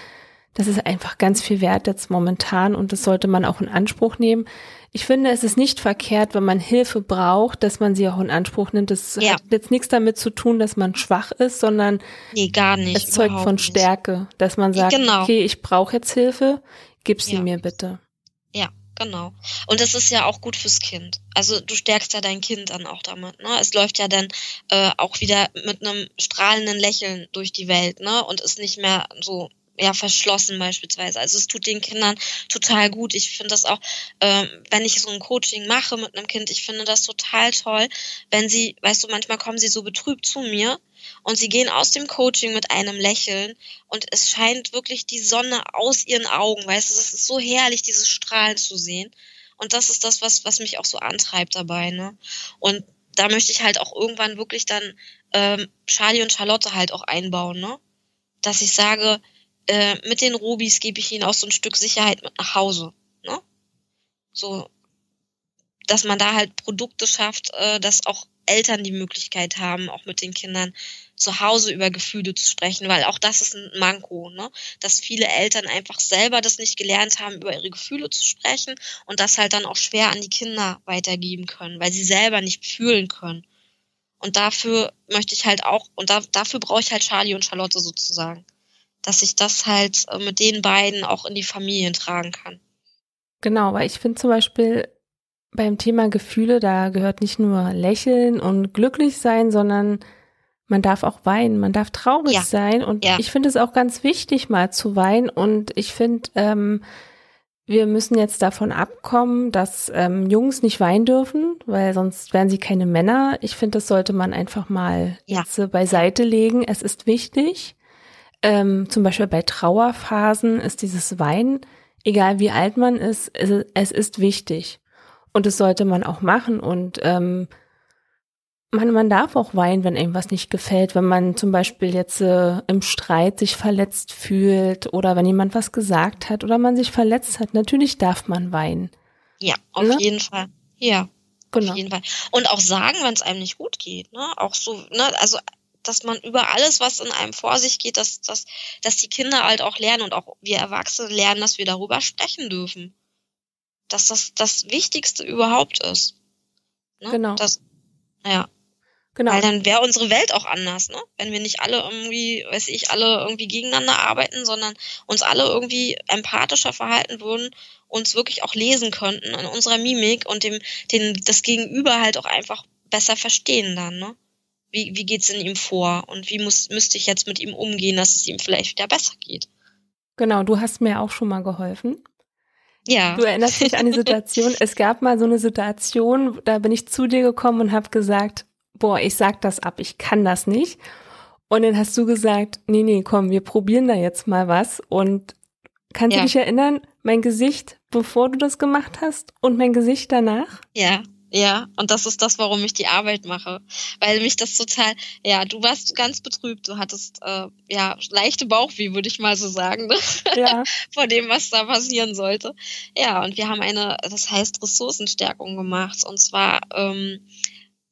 Speaker 1: das ist einfach ganz viel wert jetzt momentan und das sollte man auch in Anspruch nehmen. Ich finde, es ist nicht verkehrt, wenn man Hilfe braucht, dass man sie auch in Anspruch nimmt. Das ja. hat jetzt nichts damit zu tun, dass man schwach ist, sondern
Speaker 2: nee, gar nicht,
Speaker 1: es zeugt von Stärke, dass man sagt, genau. okay, ich brauche jetzt Hilfe, gib sie ja. mir bitte.
Speaker 2: Ja, genau. Und das ist ja auch gut fürs Kind. Also du stärkst ja dein Kind dann auch damit. Ne? Es läuft ja dann äh, auch wieder mit einem strahlenden Lächeln durch die Welt, ne? Und ist nicht mehr so ja verschlossen beispielsweise. Also es tut den Kindern total gut. Ich finde das auch, ähm, wenn ich so ein Coaching mache mit einem Kind, ich finde das total toll, wenn sie, weißt du, manchmal kommen sie so betrübt zu mir und sie gehen aus dem Coaching mit einem Lächeln und es scheint wirklich die Sonne aus ihren Augen, weißt du, es ist so herrlich, dieses Strahlen zu sehen. Und das ist das, was, was mich auch so antreibt dabei, ne? Und da möchte ich halt auch irgendwann wirklich dann ähm, Charlie und Charlotte halt auch einbauen, ne? dass ich sage, äh, mit den Rubis gebe ich ihnen auch so ein Stück Sicherheit mit nach Hause. Ne? So, dass man da halt Produkte schafft, äh, dass auch Eltern die Möglichkeit haben, auch mit den Kindern zu Hause über Gefühle zu sprechen, weil auch das ist ein Manko, ne? dass viele Eltern einfach selber das nicht gelernt haben, über ihre Gefühle zu sprechen und das halt dann auch schwer an die Kinder weitergeben können, weil sie selber nicht fühlen können. Und dafür möchte ich halt auch, und da, dafür brauche ich halt Charlie und Charlotte sozusagen, dass ich das halt äh, mit den beiden auch in die Familien tragen kann.
Speaker 1: Genau, weil ich finde zum Beispiel beim Thema Gefühle, da gehört nicht nur Lächeln und glücklich sein, sondern man darf auch weinen, man darf traurig ja. sein. Und ja. ich finde es auch ganz wichtig, mal zu weinen. Und ich finde, ähm, wir müssen jetzt davon abkommen, dass ähm, Jungs nicht weinen dürfen, weil sonst wären sie keine Männer. Ich finde, das sollte man einfach mal ja. jetzt beiseite legen. Es ist wichtig. Ähm, zum Beispiel bei Trauerphasen ist dieses Weinen, egal wie alt man ist, es, es ist wichtig. Und das sollte man auch machen. Und ähm, man, man darf auch weinen, wenn irgendwas nicht gefällt, wenn man zum Beispiel jetzt äh, im Streit sich verletzt fühlt oder wenn jemand was gesagt hat oder man sich verletzt hat. Natürlich darf man weinen.
Speaker 2: Ja, auf ne? jeden Fall. Ja. Genau. Auf jeden Fall. Und auch sagen, wenn es einem nicht gut geht, ne? Auch so, ne, also dass man über alles, was in einem vor sich geht, dass, dass, dass die Kinder halt auch lernen und auch wir Erwachsene lernen, dass wir darüber sprechen dürfen. Dass das das Wichtigste überhaupt ist.
Speaker 1: Ne? Genau.
Speaker 2: Das, ja. Genau. Weil dann wäre unsere Welt auch anders, ne? Wenn wir nicht alle irgendwie, weiß ich, alle irgendwie gegeneinander arbeiten, sondern uns alle irgendwie empathischer verhalten würden, uns wirklich auch lesen könnten in unserer Mimik und dem, den, das Gegenüber halt auch einfach besser verstehen dann, ne? Wie, wie geht's in ihm vor und wie muss, müsste ich jetzt mit ihm umgehen, dass es ihm vielleicht wieder besser geht?
Speaker 1: Genau, du hast mir auch schon mal geholfen.
Speaker 2: Ja.
Speaker 1: Du erinnerst dich an die Situation. es gab mal so eine Situation, da bin ich zu dir gekommen und habe gesagt, boah, ich sag das ab, ich kann das nicht. Und dann hast du gesagt, nee, nee, komm, wir probieren da jetzt mal was. Und kannst ja. du dich erinnern, mein Gesicht, bevor du das gemacht hast und mein Gesicht danach?
Speaker 2: Ja, ja, und das ist das, warum ich die Arbeit mache. Weil mich das total, ja, du warst ganz betrübt, du hattest äh, ja leichte Bauchweh, würde ich mal so sagen, ne? ja. vor dem, was da passieren sollte. Ja, und wir haben eine, das heißt Ressourcenstärkung gemacht. Und zwar ähm,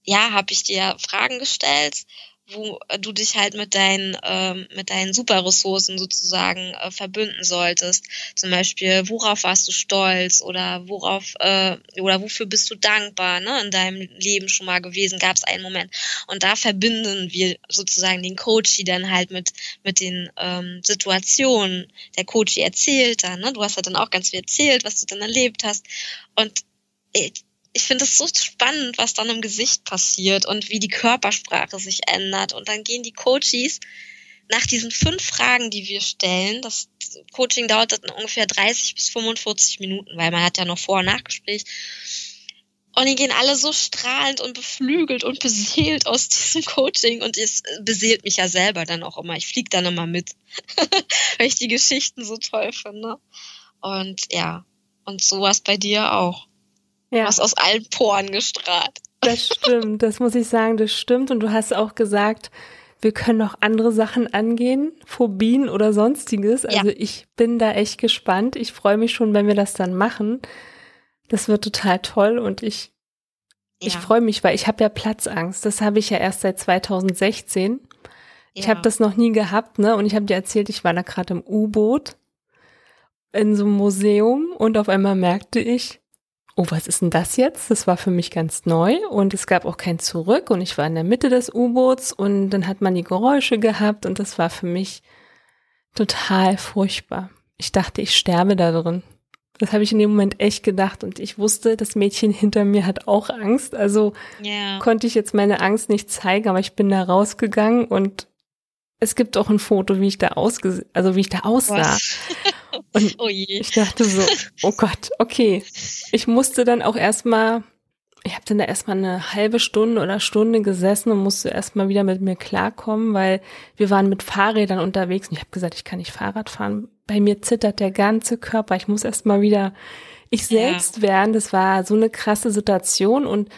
Speaker 2: ja, habe ich dir Fragen gestellt, wo du dich halt mit deinen ähm, mit deinen Superressourcen sozusagen äh, verbünden solltest. Zum Beispiel, worauf warst du stolz oder worauf äh, oder wofür bist du dankbar ne, in deinem Leben schon mal gewesen? Gab es einen Moment? Und da verbinden wir sozusagen den Coach dann halt mit mit den ähm, Situationen. Der Coach erzählt dann, ne? Du hast ja dann auch ganz viel erzählt, was du dann erlebt hast. Und ich finde es so spannend, was dann im Gesicht passiert und wie die Körpersprache sich ändert. Und dann gehen die Coaches nach diesen fünf Fragen, die wir stellen, das Coaching dauert dann ungefähr 30 bis 45 Minuten, weil man hat ja noch Vor- und Nachgespräch. Und die gehen alle so strahlend und beflügelt und beseelt aus diesem Coaching und es beseelt mich ja selber dann auch immer. Ich fliege dann immer mit, weil ich die Geschichten so toll finde. Und ja, und sowas bei dir auch. Ja. Was aus allen Poren gestrahlt.
Speaker 1: Das stimmt, das muss ich sagen, das stimmt. Und du hast auch gesagt, wir können noch andere Sachen angehen, Phobien oder sonstiges. Also ja. ich bin da echt gespannt. Ich freue mich schon, wenn wir das dann machen. Das wird total toll und ich, ja. ich freue mich, weil ich habe ja Platzangst. Das habe ich ja erst seit 2016. Ja. Ich habe das noch nie gehabt, ne? Und ich habe dir erzählt, ich war da gerade im U-Boot in so einem Museum und auf einmal merkte ich, oh, was ist denn das jetzt? Das war für mich ganz neu und es gab auch kein Zurück und ich war in der Mitte des U-Boots und dann hat man die Geräusche gehabt und das war für mich total furchtbar. Ich dachte, ich sterbe da drin. Das habe ich in dem Moment echt gedacht und ich wusste, das Mädchen hinter mir hat auch Angst. Also yeah. konnte ich jetzt meine Angst nicht zeigen, aber ich bin da rausgegangen und es gibt auch ein Foto, wie ich da ausge also wie ich da aussah. Und oh ich dachte so, oh Gott, okay. Ich musste dann auch erstmal, ich habe dann da erstmal eine halbe Stunde oder Stunde gesessen und musste erstmal wieder mit mir klarkommen, weil wir waren mit Fahrrädern unterwegs und ich habe gesagt, ich kann nicht Fahrrad fahren. Bei mir zittert der ganze Körper. Ich muss erstmal wieder ich selbst ja. werden. Das war so eine krasse Situation und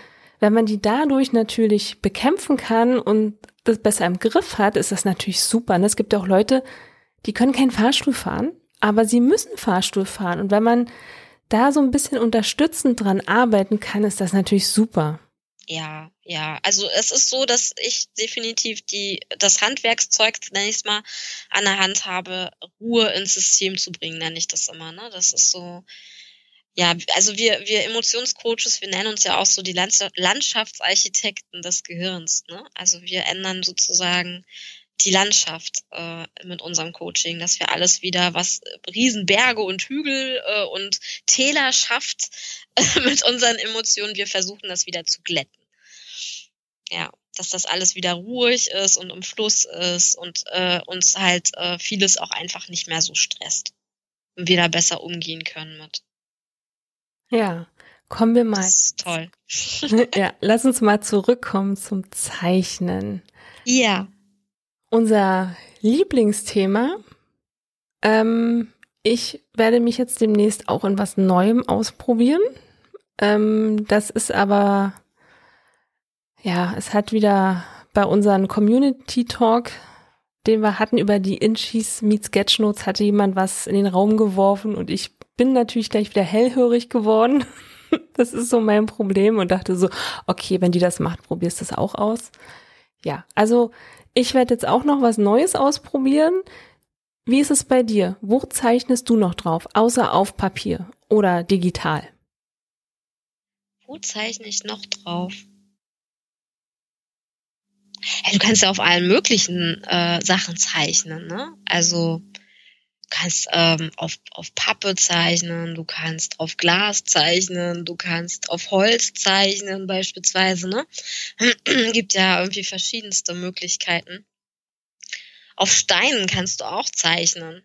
Speaker 1: wenn man die dadurch natürlich bekämpfen kann und das besser im Griff hat, ist das natürlich super. Und ne? es gibt auch Leute, die können keinen Fahrstuhl fahren, aber sie müssen Fahrstuhl fahren. Und wenn man da so ein bisschen unterstützend dran arbeiten kann, ist das natürlich super.
Speaker 2: Ja, ja. Also es ist so, dass ich definitiv die das Handwerkszeug, nenne ich es mal, an der Hand habe, Ruhe ins System zu bringen, nenne ich das immer. Ne? Das ist so, ja, also wir, wir Emotionscoaches, wir nennen uns ja auch so die Landschaftsarchitekten des Gehirns. Ne? Also wir ändern sozusagen die Landschaft äh, mit unserem Coaching, dass wir alles wieder, was Riesenberge und Hügel äh, und Täler schafft äh, mit unseren Emotionen, wir versuchen das wieder zu glätten. Ja, dass das alles wieder ruhig ist und im Fluss ist und äh, uns halt äh, vieles auch einfach nicht mehr so stresst und wir da besser umgehen können mit.
Speaker 1: Ja, kommen wir mal.
Speaker 2: Das ist toll.
Speaker 1: ja, lass uns mal zurückkommen zum Zeichnen.
Speaker 2: Ja.
Speaker 1: Unser Lieblingsthema. Ähm, ich werde mich jetzt demnächst auch in was Neuem ausprobieren. Ähm, das ist aber, ja, es hat wieder bei unserem Community Talk, den wir hatten über die Inchis Meet Sketchnotes, hatte jemand was in den Raum geworfen und ich bin natürlich gleich wieder hellhörig geworden. Das ist so mein Problem und dachte so, okay, wenn die das macht, probierst du das auch aus. Ja, also ich werde jetzt auch noch was Neues ausprobieren. Wie ist es bei dir? Wo zeichnest du noch drauf, außer auf Papier oder digital?
Speaker 2: Wo zeichne ich noch drauf? Hey, du kannst ja auf allen möglichen äh, Sachen zeichnen, ne? Also kannst ähm, auf, auf Pappe zeichnen, du kannst auf Glas zeichnen, du kannst auf Holz zeichnen beispielsweise, ne? Gibt ja irgendwie verschiedenste Möglichkeiten. Auf Steinen kannst du auch zeichnen.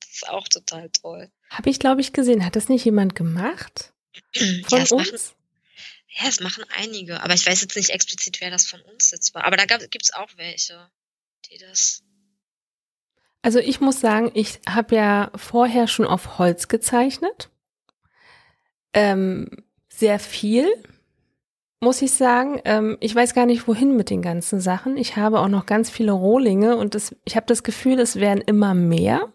Speaker 2: Das ist auch total toll.
Speaker 1: Habe ich, glaube ich, gesehen. Hat das nicht jemand gemacht?
Speaker 2: Von ja, uns? Machen, ja, es machen einige. Aber ich weiß jetzt nicht explizit, wer das von uns jetzt war. Aber da gibt es auch welche, die das
Speaker 1: also ich muss sagen, ich habe ja vorher schon auf Holz gezeichnet. Ähm, sehr viel, muss ich sagen. Ähm, ich weiß gar nicht, wohin mit den ganzen Sachen. Ich habe auch noch ganz viele Rohlinge und das, ich habe das Gefühl, es werden immer mehr.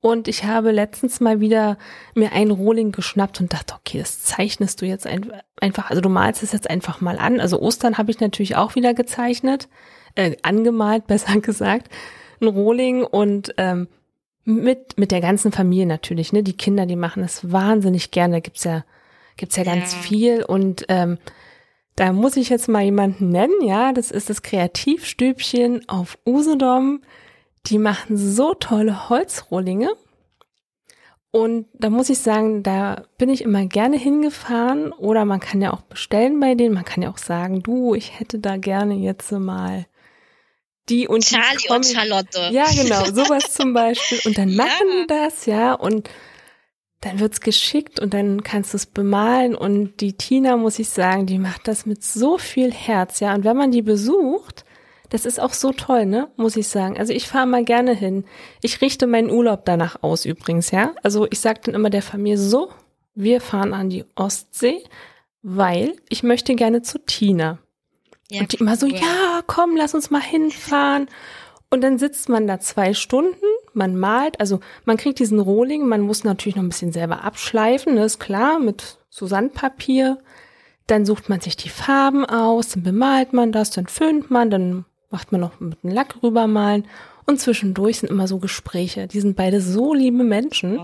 Speaker 1: Und ich habe letztens mal wieder mir einen Rohling geschnappt und dachte, okay, das zeichnest du jetzt ein, einfach, also du malst es jetzt einfach mal an. Also Ostern habe ich natürlich auch wieder gezeichnet, äh, angemalt, besser gesagt ein Rohling und ähm, mit mit der ganzen Familie natürlich. Ne, die Kinder, die machen das wahnsinnig gerne. Gibt's ja gibt's ja ganz ja. viel und ähm, da muss ich jetzt mal jemanden nennen. Ja, das ist das Kreativstübchen auf Usedom. Die machen so tolle Holzrohlinge. Und da muss ich sagen, da bin ich immer gerne hingefahren oder man kann ja auch bestellen bei denen. Man kann ja auch sagen, du, ich hätte da gerne jetzt mal die und
Speaker 2: Charlie
Speaker 1: die
Speaker 2: und Charlotte.
Speaker 1: Ja, genau, sowas zum Beispiel. Und dann machen ja. die das, ja, und dann wird's geschickt und dann kannst du es bemalen. Und die Tina, muss ich sagen, die macht das mit so viel Herz, ja. Und wenn man die besucht, das ist auch so toll, ne? Muss ich sagen. Also ich fahre mal gerne hin. Ich richte meinen Urlaub danach aus übrigens, ja. Also ich sage dann immer der Familie so, wir fahren an die Ostsee, weil ich möchte gerne zu Tina. Ja, und die immer so, ja, komm, lass uns mal hinfahren. Und dann sitzt man da zwei Stunden, man malt, also man kriegt diesen Rohling, man muss natürlich noch ein bisschen selber abschleifen, ne, ist klar, mit so Sandpapier. Dann sucht man sich die Farben aus, dann bemalt man das, dann föhnt man, dann macht man noch mit einem Lack rübermalen. Und zwischendurch sind immer so Gespräche. Die sind beide so liebe Menschen,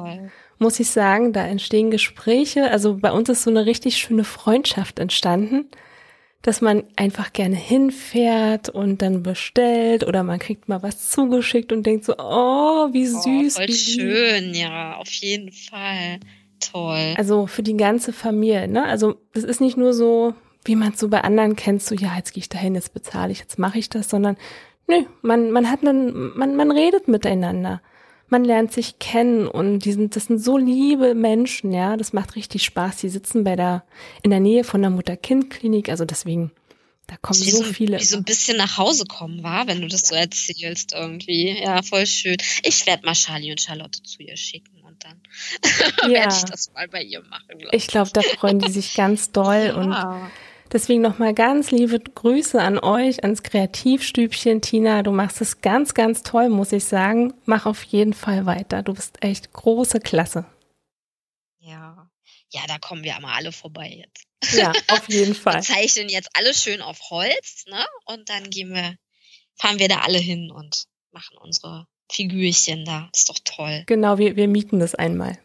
Speaker 1: muss ich sagen. Da entstehen Gespräche. Also bei uns ist so eine richtig schöne Freundschaft entstanden dass man einfach gerne hinfährt und dann bestellt oder man kriegt mal was zugeschickt und denkt so, oh, wie oh, süß.
Speaker 2: Oh, voll
Speaker 1: wie
Speaker 2: schön, ja, auf jeden Fall. Toll.
Speaker 1: Also für die ganze Familie, ne? Also das ist nicht nur so, wie man es so bei anderen kennt, so, ja, jetzt gehe ich dahin, jetzt bezahle ich, jetzt mache ich das, sondern nö, man, man hat dann, man, man redet miteinander man lernt sich kennen und die sind, das sind so liebe Menschen, ja, das macht richtig Spaß. Die sitzen bei der, in der Nähe von der Mutter-Kind-Klinik, also deswegen, da kommen wie so, viele.
Speaker 2: Wie so ein bisschen nach Hause kommen, war, wenn du das so erzählst irgendwie. Ja, voll schön. Ich werde mal Charlie und Charlotte zu ihr schicken und dann ja. werde ich das mal bei ihr machen.
Speaker 1: Glaub ich glaube, da freuen die sich ganz doll ja. und Deswegen nochmal ganz liebe Grüße an euch, ans Kreativstübchen. Tina, du machst es ganz, ganz toll, muss ich sagen. Mach auf jeden Fall weiter. Du bist echt große Klasse.
Speaker 2: Ja, ja, da kommen wir mal alle vorbei jetzt.
Speaker 1: Ja, auf jeden Fall.
Speaker 2: Wir zeichnen jetzt alles schön auf Holz, ne? Und dann gehen wir, fahren wir da alle hin und machen unsere Figürchen da. ist doch toll.
Speaker 1: Genau, wir, wir mieten das einmal.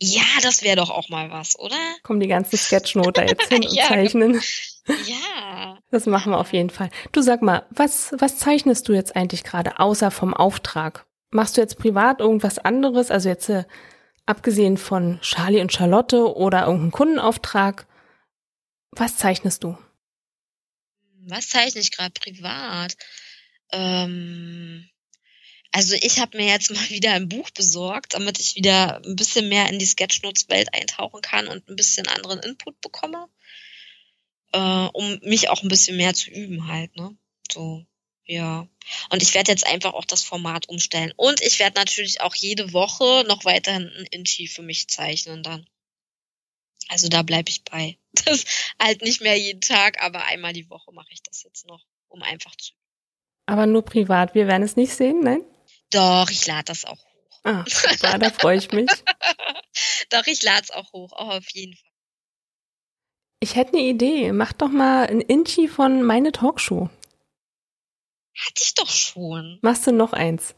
Speaker 2: Ja, das wäre doch auch mal was, oder?
Speaker 1: Kommen die ganzen Sketchnoter jetzt hin und ja, zeichnen.
Speaker 2: Ja.
Speaker 1: Das machen wir auf jeden Fall. Du sag mal, was, was zeichnest du jetzt eigentlich gerade, außer vom Auftrag? Machst du jetzt privat irgendwas anderes? Also jetzt äh, abgesehen von Charlie und Charlotte oder irgendeinen Kundenauftrag. Was zeichnest du?
Speaker 2: Was zeichne ich gerade privat? Ähm, also ich habe mir jetzt mal wieder ein Buch besorgt, damit ich wieder ein bisschen mehr in die Sketchnotes-Welt eintauchen kann und ein bisschen anderen Input bekomme, äh, um mich auch ein bisschen mehr zu üben halt, ne? So, ja. Und ich werde jetzt einfach auch das Format umstellen. Und ich werde natürlich auch jede Woche noch weiterhin ein Inchi für mich zeichnen dann. Also da bleibe ich bei. Das halt nicht mehr jeden Tag, aber einmal die Woche mache ich das jetzt noch, um einfach zu.
Speaker 1: Aber nur privat, wir werden es nicht sehen, nein?
Speaker 2: Doch, ich lade das auch hoch.
Speaker 1: Ah, super, da freue ich mich.
Speaker 2: Doch, ich lade es auch hoch, auch auf jeden Fall.
Speaker 1: Ich hätte eine Idee. Mach doch mal ein Inchi von meine Talkshow.
Speaker 2: Hatte ich doch schon.
Speaker 1: Machst du noch eins?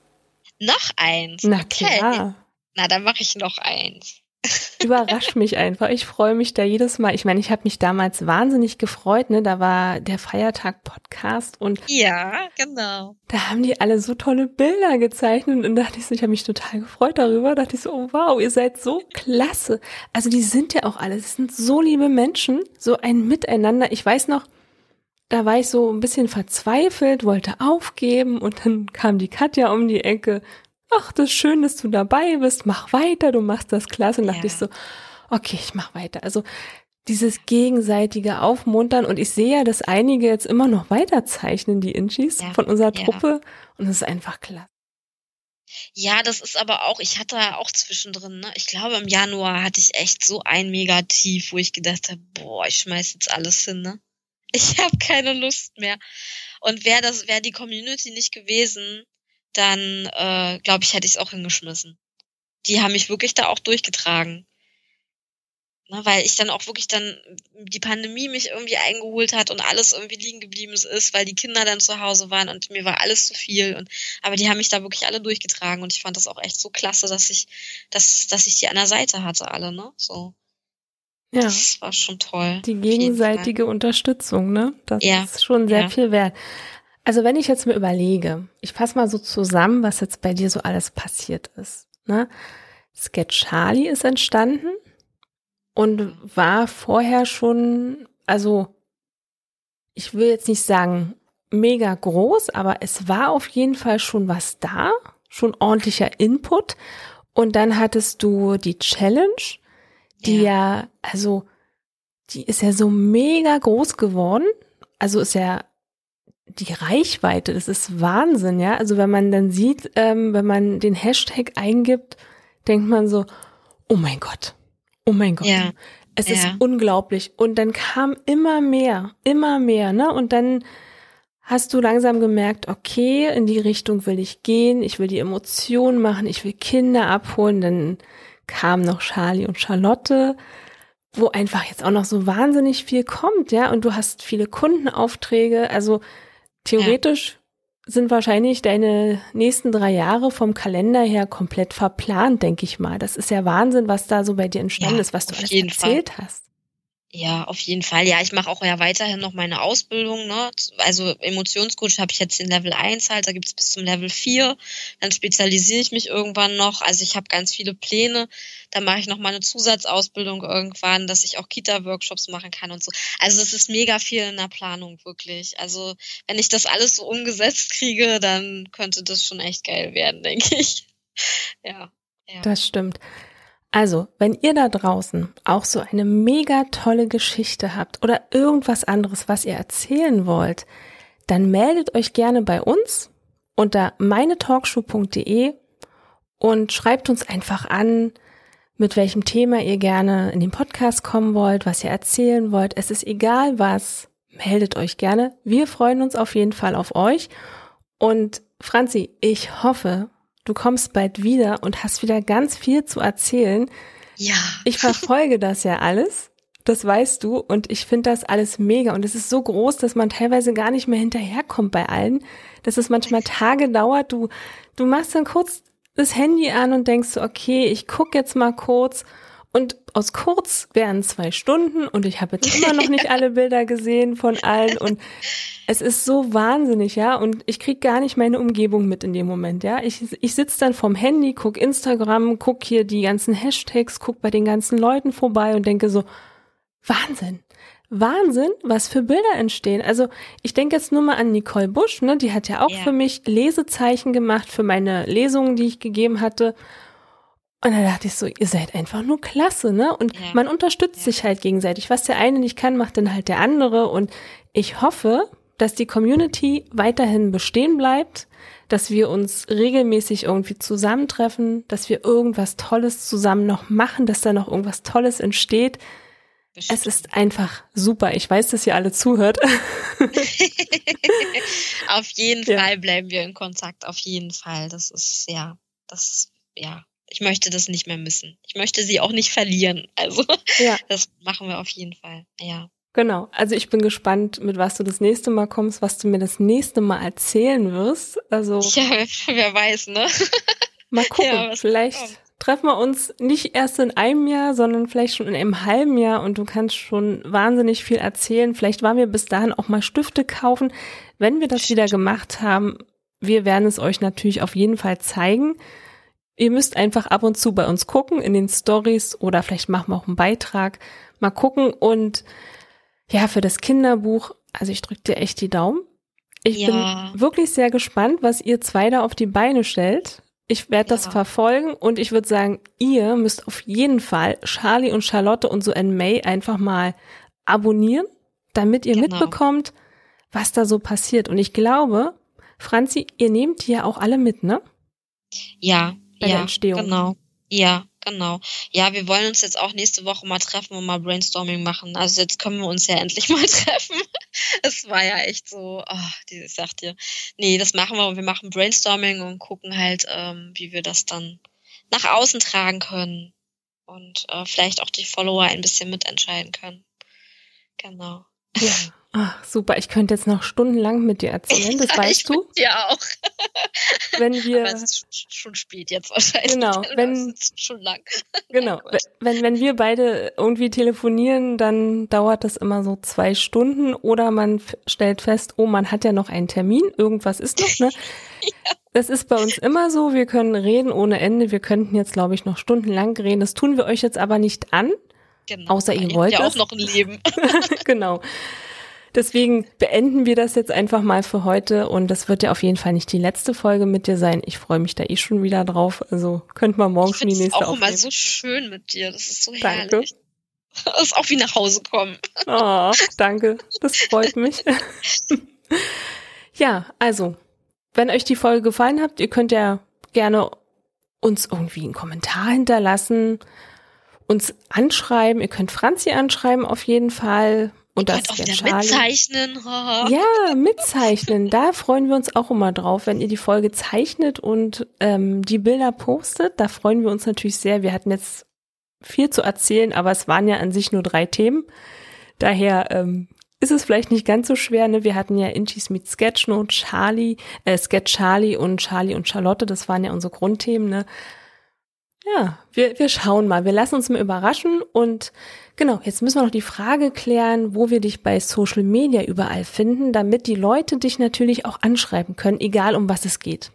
Speaker 2: Noch eins?
Speaker 1: Na okay. klar.
Speaker 2: Na, dann mache ich noch eins.
Speaker 1: Überrasch mich einfach. Ich freue mich da jedes Mal. Ich meine, ich habe mich damals wahnsinnig gefreut, ne? Da war der Feiertag Podcast und
Speaker 2: Ja, genau.
Speaker 1: Da haben die alle so tolle Bilder gezeichnet und dachte ich so, ich habe mich total gefreut darüber. Da dachte ich so, oh wow, ihr seid so klasse. Also die sind ja auch alle, das sind so liebe Menschen, so ein Miteinander. Ich weiß noch, da war ich so ein bisschen verzweifelt, wollte aufgeben und dann kam die Katja um die Ecke ach, das ist schön, dass du dabei bist, mach weiter, du machst das klasse. Und ja. dachte ich so, okay, ich mach weiter. Also dieses gegenseitige Aufmuntern und ich sehe ja, dass einige jetzt immer noch weiter zeichnen, die Inchis ja, von unserer Truppe und es ist einfach klasse.
Speaker 2: Ja, das ist aber auch, ich hatte auch zwischendrin, ne? Ich glaube, im Januar hatte ich echt so ein Megatief, wo ich gedacht habe, boah, ich schmeiß jetzt alles hin, ne? Ich habe keine Lust mehr. Und wäre das, wäre die Community nicht gewesen, dann äh, glaube ich, hätte ich es auch hingeschmissen. Die haben mich wirklich da auch durchgetragen. Na, weil ich dann auch wirklich dann die Pandemie mich irgendwie eingeholt hat und alles irgendwie liegen geblieben ist, weil die Kinder dann zu Hause waren und mir war alles zu viel und aber die haben mich da wirklich alle durchgetragen und ich fand das auch echt so klasse, dass ich dass dass ich die an der Seite hatte alle, ne? So. Ja. Das war schon toll.
Speaker 1: Die gegenseitige Unterstützung, ne? Das ja. ist schon sehr ja. viel wert. Also wenn ich jetzt mir überlege, ich fasse mal so zusammen, was jetzt bei dir so alles passiert ist. Ne? Sketch Charlie ist entstanden und war vorher schon, also ich will jetzt nicht sagen mega groß, aber es war auf jeden Fall schon was da, schon ordentlicher Input. Und dann hattest du die Challenge, die ja, ja also die ist ja so mega groß geworden. Also ist ja die Reichweite, das ist Wahnsinn, ja. Also wenn man dann sieht, ähm, wenn man den Hashtag eingibt, denkt man so, oh mein Gott, oh mein Gott. Ja. Es ja. ist unglaublich. Und dann kam immer mehr, immer mehr, ne? Und dann hast du langsam gemerkt, okay, in die Richtung will ich gehen, ich will die Emotionen machen, ich will Kinder abholen. Dann kam noch Charlie und Charlotte, wo einfach jetzt auch noch so wahnsinnig viel kommt, ja. Und du hast viele Kundenaufträge, also Theoretisch ja. sind wahrscheinlich deine nächsten drei Jahre vom Kalender her komplett verplant, denke ich mal. Das ist ja Wahnsinn, was da so bei dir entstanden ja, ist, was du alles erzählt Fall. hast.
Speaker 2: Ja, auf jeden Fall. Ja, ich mache auch ja weiterhin noch meine Ausbildung. Ne? Also Emotionscoach habe ich jetzt den Level 1 halt, da gibt's bis zum Level 4. Dann spezialisiere ich mich irgendwann noch. Also ich habe ganz viele Pläne. Dann mache ich noch mal eine Zusatzausbildung irgendwann, dass ich auch Kita-Workshops machen kann und so. Also es ist mega viel in der Planung, wirklich. Also wenn ich das alles so umgesetzt kriege, dann könnte das schon echt geil werden, denke ich. Ja. ja.
Speaker 1: Das stimmt. Also, wenn ihr da draußen auch so eine mega tolle Geschichte habt oder irgendwas anderes, was ihr erzählen wollt, dann meldet euch gerne bei uns unter meinetalkshow.de und schreibt uns einfach an, mit welchem Thema ihr gerne in den Podcast kommen wollt, was ihr erzählen wollt. Es ist egal was. meldet euch gerne. Wir freuen uns auf jeden Fall auf euch. Und Franzi, ich hoffe, du kommst bald wieder und hast wieder ganz viel zu erzählen.
Speaker 2: Ja.
Speaker 1: Ich verfolge das ja alles. Das weißt du. Und ich finde das alles mega. Und es ist so groß, dass man teilweise gar nicht mehr hinterherkommt bei allen. Dass es manchmal Tage dauert. Du, du machst dann kurz das Handy an und denkst so, okay, ich guck jetzt mal kurz. Und aus kurz wären zwei Stunden und ich habe jetzt immer noch nicht alle Bilder gesehen von allen und es ist so wahnsinnig, ja. Und ich krieg gar nicht meine Umgebung mit in dem Moment, ja. Ich, ich sitze dann vorm Handy, guck Instagram, guck hier die ganzen Hashtags, guck bei den ganzen Leuten vorbei und denke so, Wahnsinn. Wahnsinn, was für Bilder entstehen. Also ich denke jetzt nur mal an Nicole Busch, ne? Die hat ja auch ja. für mich Lesezeichen gemacht für meine Lesungen, die ich gegeben hatte. Und da dachte ich so, ihr seid einfach nur klasse, ne? Und ja. man unterstützt ja. sich halt gegenseitig. Was der eine nicht kann, macht dann halt der andere. Und ich hoffe, dass die Community weiterhin bestehen bleibt, dass wir uns regelmäßig irgendwie zusammentreffen, dass wir irgendwas Tolles zusammen noch machen, dass da noch irgendwas Tolles entsteht. Bestimmt. Es ist einfach super. Ich weiß, dass ihr alle zuhört.
Speaker 2: auf jeden ja. Fall bleiben wir in Kontakt. Auf jeden Fall. Das ist, ja, das, ja, ich möchte das nicht mehr missen. Ich möchte sie auch nicht verlieren. Also, ja. das machen wir auf jeden Fall. Ja.
Speaker 1: Genau. Also ich bin gespannt, mit was du das nächste Mal kommst, was du mir das nächste Mal erzählen wirst. Also.
Speaker 2: Ja, wer weiß, ne?
Speaker 1: Mal gucken. Ja, vielleicht kommt. treffen wir uns nicht erst in einem Jahr, sondern vielleicht schon in einem halben Jahr und du kannst schon wahnsinnig viel erzählen. Vielleicht waren wir bis dahin auch mal Stifte kaufen. Wenn wir das wieder gemacht haben, wir werden es euch natürlich auf jeden Fall zeigen. Ihr müsst einfach ab und zu bei uns gucken in den Stories oder vielleicht machen wir auch einen Beitrag. Mal gucken und ja, für das Kinderbuch, also ich drücke dir echt die Daumen. Ich ja. bin wirklich sehr gespannt, was ihr zwei da auf die Beine stellt. Ich werde das ja. verfolgen und ich würde sagen, ihr müsst auf jeden Fall Charlie und Charlotte und so in May einfach mal abonnieren, damit ihr genau. mitbekommt, was da so passiert. Und ich glaube, Franzi, ihr nehmt die ja auch alle mit, ne?
Speaker 2: Ja, bei ja, der Entstehung. Genau. Ja, genau. Ja, wir wollen uns jetzt auch nächste Woche mal treffen und mal Brainstorming machen. Also jetzt können wir uns ja endlich mal treffen. Es war ja echt so, oh, ich sag dir, nee, das machen wir und wir machen Brainstorming und gucken halt, ähm, wie wir das dann nach außen tragen können und äh, vielleicht auch die Follower ein bisschen mitentscheiden können. Genau.
Speaker 1: Ja. Ach, super. Ich könnte jetzt noch stundenlang mit dir erzählen, das ja, weißt du.
Speaker 2: Ja, auch.
Speaker 1: Wenn wir.
Speaker 2: Aber es ist schon spät jetzt wahrscheinlich.
Speaker 1: Genau. Wenn,
Speaker 2: schon lang.
Speaker 1: Genau. Wenn, wenn wir beide irgendwie telefonieren, dann dauert das immer so zwei Stunden oder man stellt fest, oh, man hat ja noch einen Termin, irgendwas ist noch, ne? ja. Das ist bei uns immer so. Wir können reden ohne Ende. Wir könnten jetzt, glaube ich, noch stundenlang reden. Das tun wir euch jetzt aber nicht an. Genau, außer ihr wollt
Speaker 2: ja
Speaker 1: auch
Speaker 2: noch ein Leben.
Speaker 1: genau. Deswegen beenden wir das jetzt einfach mal für heute und das wird ja auf jeden Fall nicht die letzte Folge mit dir sein. Ich freue mich da eh schon wieder drauf. Also könnte man morgen schon die nächste
Speaker 2: auch aufnehmen. immer so schön mit dir. Das ist so herrlich. Danke. Das ist auch wie nach Hause kommen.
Speaker 1: Oh, danke. Das freut mich. ja, also, wenn euch die Folge gefallen hat, ihr könnt ja gerne uns irgendwie einen Kommentar hinterlassen, uns anschreiben. Ihr könnt Franzi anschreiben auf jeden Fall. Und das
Speaker 2: auch wieder Charlie. mitzeichnen.
Speaker 1: ja, mitzeichnen. Da freuen wir uns auch immer drauf, wenn ihr die Folge zeichnet und ähm, die Bilder postet. Da freuen wir uns natürlich sehr. Wir hatten jetzt viel zu erzählen, aber es waren ja an sich nur drei Themen. Daher ähm, ist es vielleicht nicht ganz so schwer. Ne? Wir hatten ja Inchis mit Sketchnote, Charlie, äh, Sketch Charlie und Charlie und Charlotte. Das waren ja unsere Grundthemen. Ne? Ja, wir, wir schauen mal. Wir lassen uns mal überraschen und Genau, jetzt müssen wir noch die Frage klären, wo wir dich bei Social Media überall finden, damit die Leute dich natürlich auch anschreiben können, egal um was es geht.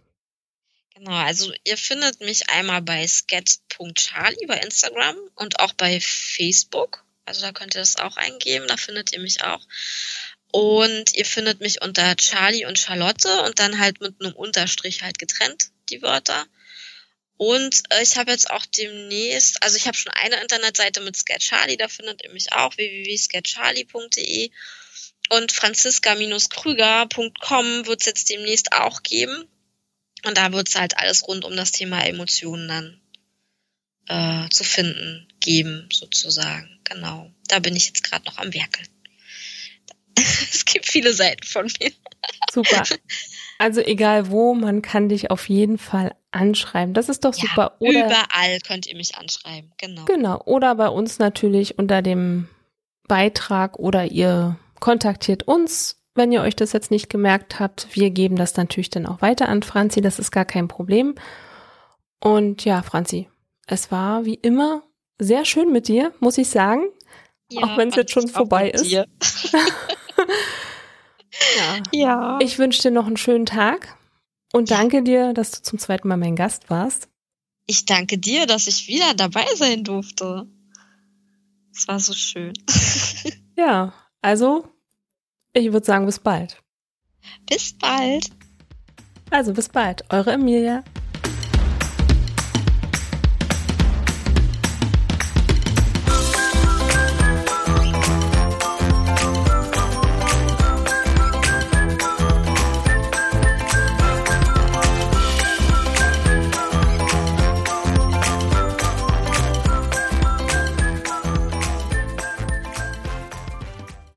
Speaker 2: Genau, also ihr findet mich einmal bei scat.charlie bei Instagram und auch bei Facebook. Also da könnt ihr das auch eingeben, da findet ihr mich auch. Und ihr findet mich unter Charlie und Charlotte und dann halt mit einem Unterstrich halt getrennt, die Wörter. Und äh, ich habe jetzt auch demnächst, also ich habe schon eine Internetseite mit Sketcharlie, da findet ihr mich auch, www.sketcharlie.de. Und franziska-krüger.com wird es jetzt demnächst auch geben. Und da wird es halt alles rund um das Thema Emotionen dann äh, zu finden, geben, sozusagen. Genau. Da bin ich jetzt gerade noch am Werkeln. es gibt viele Seiten von mir.
Speaker 1: Super. Also egal wo, man kann dich auf jeden Fall anschreiben. Das ist doch ja, super.
Speaker 2: Oder überall könnt ihr mich anschreiben, genau.
Speaker 1: Genau. Oder bei uns natürlich unter dem Beitrag oder ihr kontaktiert uns, wenn ihr euch das jetzt nicht gemerkt habt. Wir geben das natürlich dann auch weiter an Franzi. Das ist gar kein Problem. Und ja, Franzi, es war wie immer sehr schön mit dir, muss ich sagen. Ja, auch wenn es jetzt schon vorbei ist. ja. ja. Ich wünsche dir noch einen schönen Tag und danke dir, dass du zum zweiten Mal mein Gast warst.
Speaker 2: Ich danke dir, dass ich wieder dabei sein durfte. Es war so schön.
Speaker 1: ja, also ich würde sagen, bis bald.
Speaker 2: Bis bald.
Speaker 1: Also bis bald, eure Emilia.